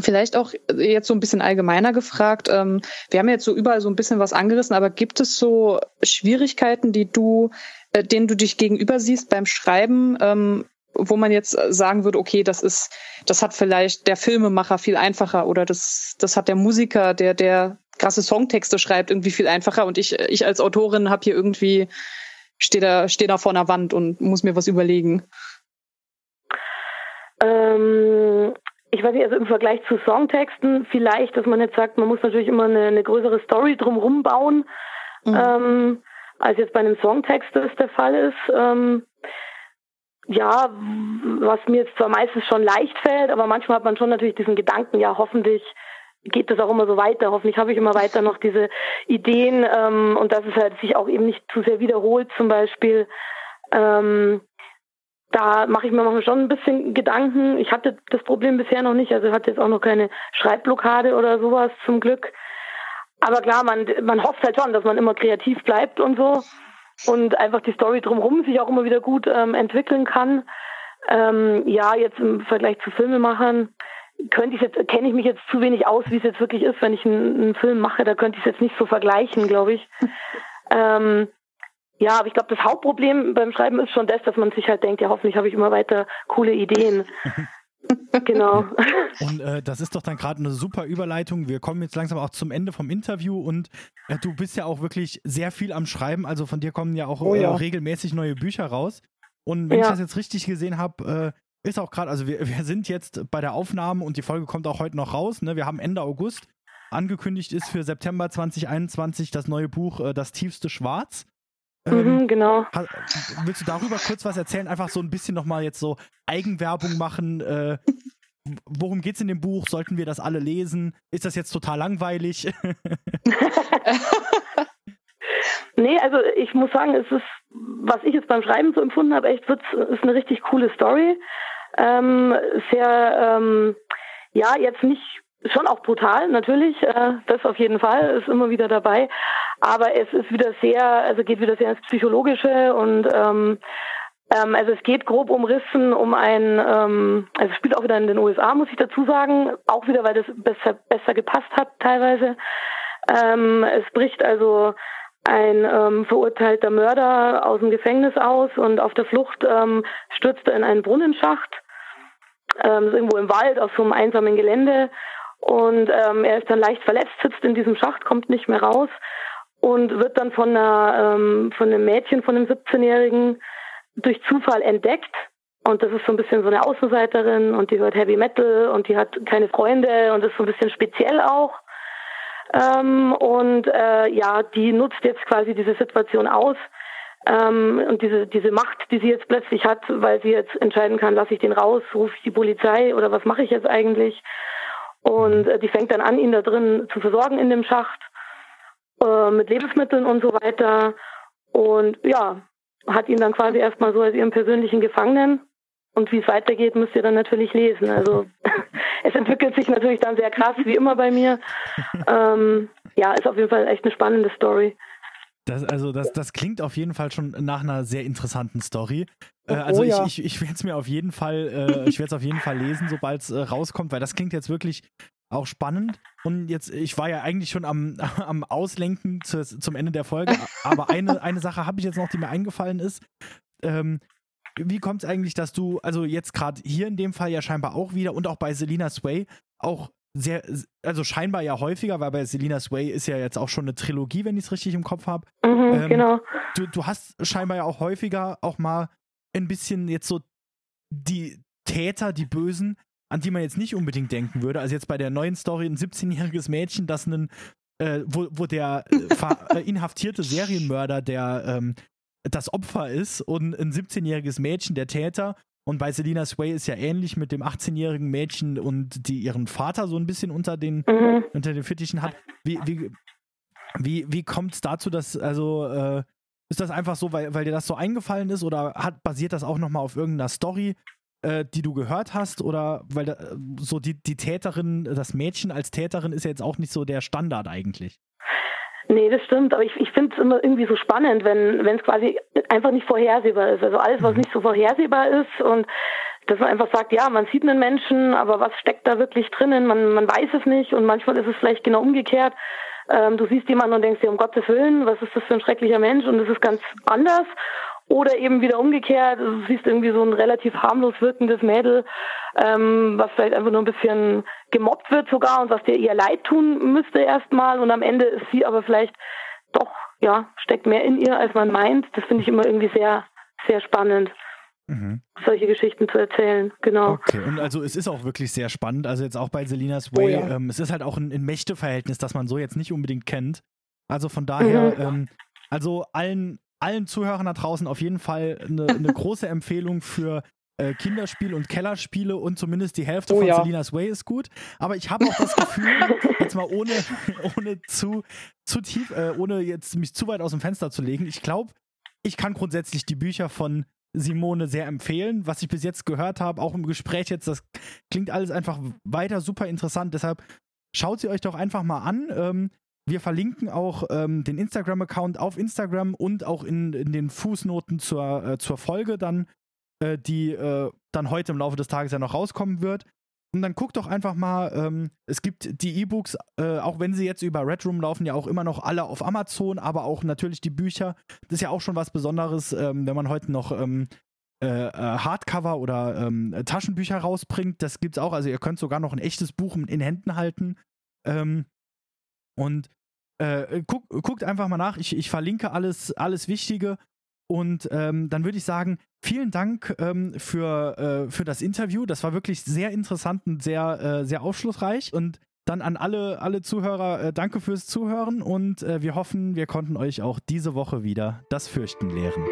Vielleicht auch jetzt so ein bisschen allgemeiner gefragt. Ähm, wir haben jetzt so überall so ein bisschen was angerissen, aber gibt es so Schwierigkeiten, die du, äh, denen du dich gegenüber siehst beim Schreiben, ähm, wo man jetzt sagen würde, okay, das ist, das hat vielleicht der Filmemacher viel einfacher oder das, das hat der Musiker, der, der krasse Songtexte schreibt, irgendwie viel einfacher und ich, ich als Autorin habe hier irgendwie, stehe da, steh da vor einer Wand und muss mir was überlegen. Ähm, ich weiß nicht, also im Vergleich zu Songtexten vielleicht, dass man jetzt sagt, man muss natürlich immer eine, eine größere Story drumherum bauen, mhm. ähm, als jetzt bei einem Songtext das der Fall ist. Ähm, ja, was mir jetzt zwar meistens schon leicht fällt, aber manchmal hat man schon natürlich diesen Gedanken, ja, hoffentlich geht das auch immer so weiter. Hoffentlich habe ich immer weiter noch diese Ideen ähm, und dass es halt sich auch eben nicht zu sehr wiederholt zum Beispiel. Ähm, da mache ich mir manchmal schon ein bisschen Gedanken. Ich hatte das Problem bisher noch nicht, also hatte jetzt auch noch keine Schreibblockade oder sowas zum Glück. Aber klar, man, man hofft halt schon, dass man immer kreativ bleibt und so und einfach die Story drumherum sich auch immer wieder gut ähm, entwickeln kann. Ähm, ja, jetzt im Vergleich zu Filmemachern könnte ich jetzt, kenne ich mich jetzt zu wenig aus, wie es jetzt wirklich ist, wenn ich einen, einen Film mache, da könnte ich es jetzt nicht so vergleichen, glaube ich. ähm, ja, aber ich glaube, das Hauptproblem beim Schreiben ist schon das, dass man sich halt denkt, ja, hoffentlich habe ich immer weiter coole Ideen. genau. Und äh, das ist doch dann gerade eine super Überleitung. Wir kommen jetzt langsam auch zum Ende vom Interview und äh, du bist ja auch wirklich sehr viel am Schreiben. Also von dir kommen ja auch oh, ja. Äh, regelmäßig neue Bücher raus. Und wenn ja. ich das jetzt richtig gesehen habe, äh, ist auch gerade, also wir, wir sind jetzt bei der Aufnahme und die Folge kommt auch heute noch raus. Ne? Wir haben Ende August. Angekündigt ist für September 2021 das neue Buch äh, Das tiefste Schwarz. Ähm, mhm, genau. Willst du darüber kurz was erzählen? Einfach so ein bisschen nochmal jetzt so Eigenwerbung machen. Äh, worum es in dem Buch? Sollten wir das alle lesen? Ist das jetzt total langweilig? nee, also ich muss sagen, es ist, was ich jetzt beim Schreiben so empfunden habe, echt ist eine richtig coole Story. Ähm, sehr, ähm, ja, jetzt nicht schon auch brutal, natürlich, äh, das auf jeden Fall, ist immer wieder dabei. Aber es ist wieder sehr, also geht wieder sehr ins Psychologische und ähm, ähm, also es geht grob umrissen um ein, ähm, also es spielt auch wieder in den USA, muss ich dazu sagen, auch wieder, weil das besser, besser gepasst hat teilweise. Ähm, es bricht also ein ähm, verurteilter Mörder aus dem Gefängnis aus und auf der Flucht ähm, stürzt er in einen Brunnenschacht, ähm, irgendwo im Wald auf so einem einsamen Gelände und ähm, er ist dann leicht verletzt, sitzt in diesem Schacht, kommt nicht mehr raus und wird dann von einer ähm, von einem Mädchen, von einem 17-Jährigen durch Zufall entdeckt. Und das ist so ein bisschen so eine Außenseiterin und die hört Heavy Metal und die hat keine Freunde und ist so ein bisschen speziell auch. Ähm, und äh, ja, die nutzt jetzt quasi diese Situation aus ähm, und diese, diese Macht, die sie jetzt plötzlich hat, weil sie jetzt entscheiden kann, lasse ich den raus, rufe ich die Polizei oder was mache ich jetzt eigentlich? Und äh, die fängt dann an, ihn da drin zu versorgen in dem Schacht äh, mit Lebensmitteln und so weiter. Und ja, hat ihn dann quasi erstmal so als ihren persönlichen Gefangenen. Und wie es weitergeht, müsst ihr dann natürlich lesen. Also es entwickelt sich natürlich dann sehr krass, wie immer bei mir. Ähm, ja, ist auf jeden Fall echt eine spannende Story. Das, also das, das klingt auf jeden Fall schon nach einer sehr interessanten Story. Äh, also oh, ja. ich, ich, ich werde es mir auf jeden Fall, äh, ich werde es auf jeden Fall lesen, sobald es äh, rauskommt, weil das klingt jetzt wirklich auch spannend. Und jetzt, ich war ja eigentlich schon am, am Auslenken zu, zum Ende der Folge, aber eine, eine Sache habe ich jetzt noch, die mir eingefallen ist. Ähm, wie kommt es eigentlich, dass du, also jetzt gerade hier in dem Fall ja scheinbar auch wieder und auch bei Selina Sway auch sehr, also scheinbar ja häufiger, weil bei Selina Sway ist ja jetzt auch schon eine Trilogie, wenn ich es richtig im Kopf habe. Mhm, ähm, genau. Du, du hast scheinbar ja auch häufiger auch mal ein bisschen jetzt so die Täter, die Bösen, an die man jetzt nicht unbedingt denken würde. Also jetzt bei der neuen Story ein 17-jähriges Mädchen, das einen, äh, wo, wo der äh, äh, inhaftierte Serienmörder der ähm, das Opfer ist und ein 17-jähriges Mädchen der Täter und bei Selina Sway ist ja ähnlich mit dem 18-jährigen Mädchen und die ihren Vater so ein bisschen unter den, mhm. unter den Fittichen hat. Wie, wie, wie, wie kommt es dazu, dass, also, äh, ist das einfach so, weil, weil dir das so eingefallen ist oder hat, basiert das auch nochmal auf irgendeiner Story, äh, die du gehört hast? Oder weil da, so die, die Täterin, das Mädchen als Täterin ist ja jetzt auch nicht so der Standard eigentlich. Nee, das stimmt, aber ich, ich finde es immer irgendwie so spannend, wenn es quasi einfach nicht vorhersehbar ist. Also alles, was mhm. nicht so vorhersehbar ist und dass man einfach sagt, ja, man sieht einen Menschen, aber was steckt da wirklich drinnen? Man, man weiß es nicht und manchmal ist es vielleicht genau umgekehrt. Ähm, du siehst jemanden und denkst dir, um Gottes Willen, was ist das für ein schrecklicher Mensch und es ist ganz anders. Oder eben wieder umgekehrt, du siehst irgendwie so ein relativ harmlos wirkendes Mädel, ähm, was vielleicht einfach nur ein bisschen gemobbt wird sogar und was dir eher leid tun müsste erstmal und am Ende ist sie aber vielleicht doch, ja, steckt mehr in ihr, als man meint. Das finde ich immer irgendwie sehr, sehr spannend. Mhm. solche Geschichten zu erzählen, genau. Okay, und also es ist auch wirklich sehr spannend, also jetzt auch bei Selinas Way, oh ja. ähm, es ist halt auch ein, ein Mächteverhältnis, das man so jetzt nicht unbedingt kennt. Also von daher, mhm. ähm, also allen, allen Zuhörern da draußen auf jeden Fall eine, eine große Empfehlung für äh, Kinderspiel und Kellerspiele und zumindest die Hälfte oh, von ja. Selinas Way ist gut. Aber ich habe auch das Gefühl, jetzt mal ohne, ohne zu, zu tief, äh, ohne jetzt mich zu weit aus dem Fenster zu legen, ich glaube, ich kann grundsätzlich die Bücher von Simone sehr empfehlen. Was ich bis jetzt gehört habe, auch im Gespräch jetzt, das klingt alles einfach weiter super interessant. Deshalb schaut sie euch doch einfach mal an. Ähm, wir verlinken auch ähm, den Instagram-Account auf Instagram und auch in, in den Fußnoten zur, äh, zur Folge dann, äh, die äh, dann heute im Laufe des Tages ja noch rauskommen wird. Und dann guckt doch einfach mal, ähm, es gibt die E-Books, äh, auch wenn sie jetzt über Red Room laufen, ja auch immer noch alle auf Amazon, aber auch natürlich die Bücher. Das ist ja auch schon was Besonderes, ähm, wenn man heute noch ähm, äh, äh Hardcover oder ähm, Taschenbücher rausbringt. Das gibt's auch. Also ihr könnt sogar noch ein echtes Buch in Händen halten. Und äh, guck, guckt einfach mal nach. Ich, ich verlinke alles, alles Wichtige. Und ähm, dann würde ich sagen, vielen Dank ähm, für, äh, für das Interview. Das war wirklich sehr interessant und sehr, äh, sehr aufschlussreich. Und dann an alle, alle Zuhörer, äh, danke fürs Zuhören und äh, wir hoffen, wir konnten euch auch diese Woche wieder das Fürchten lehren.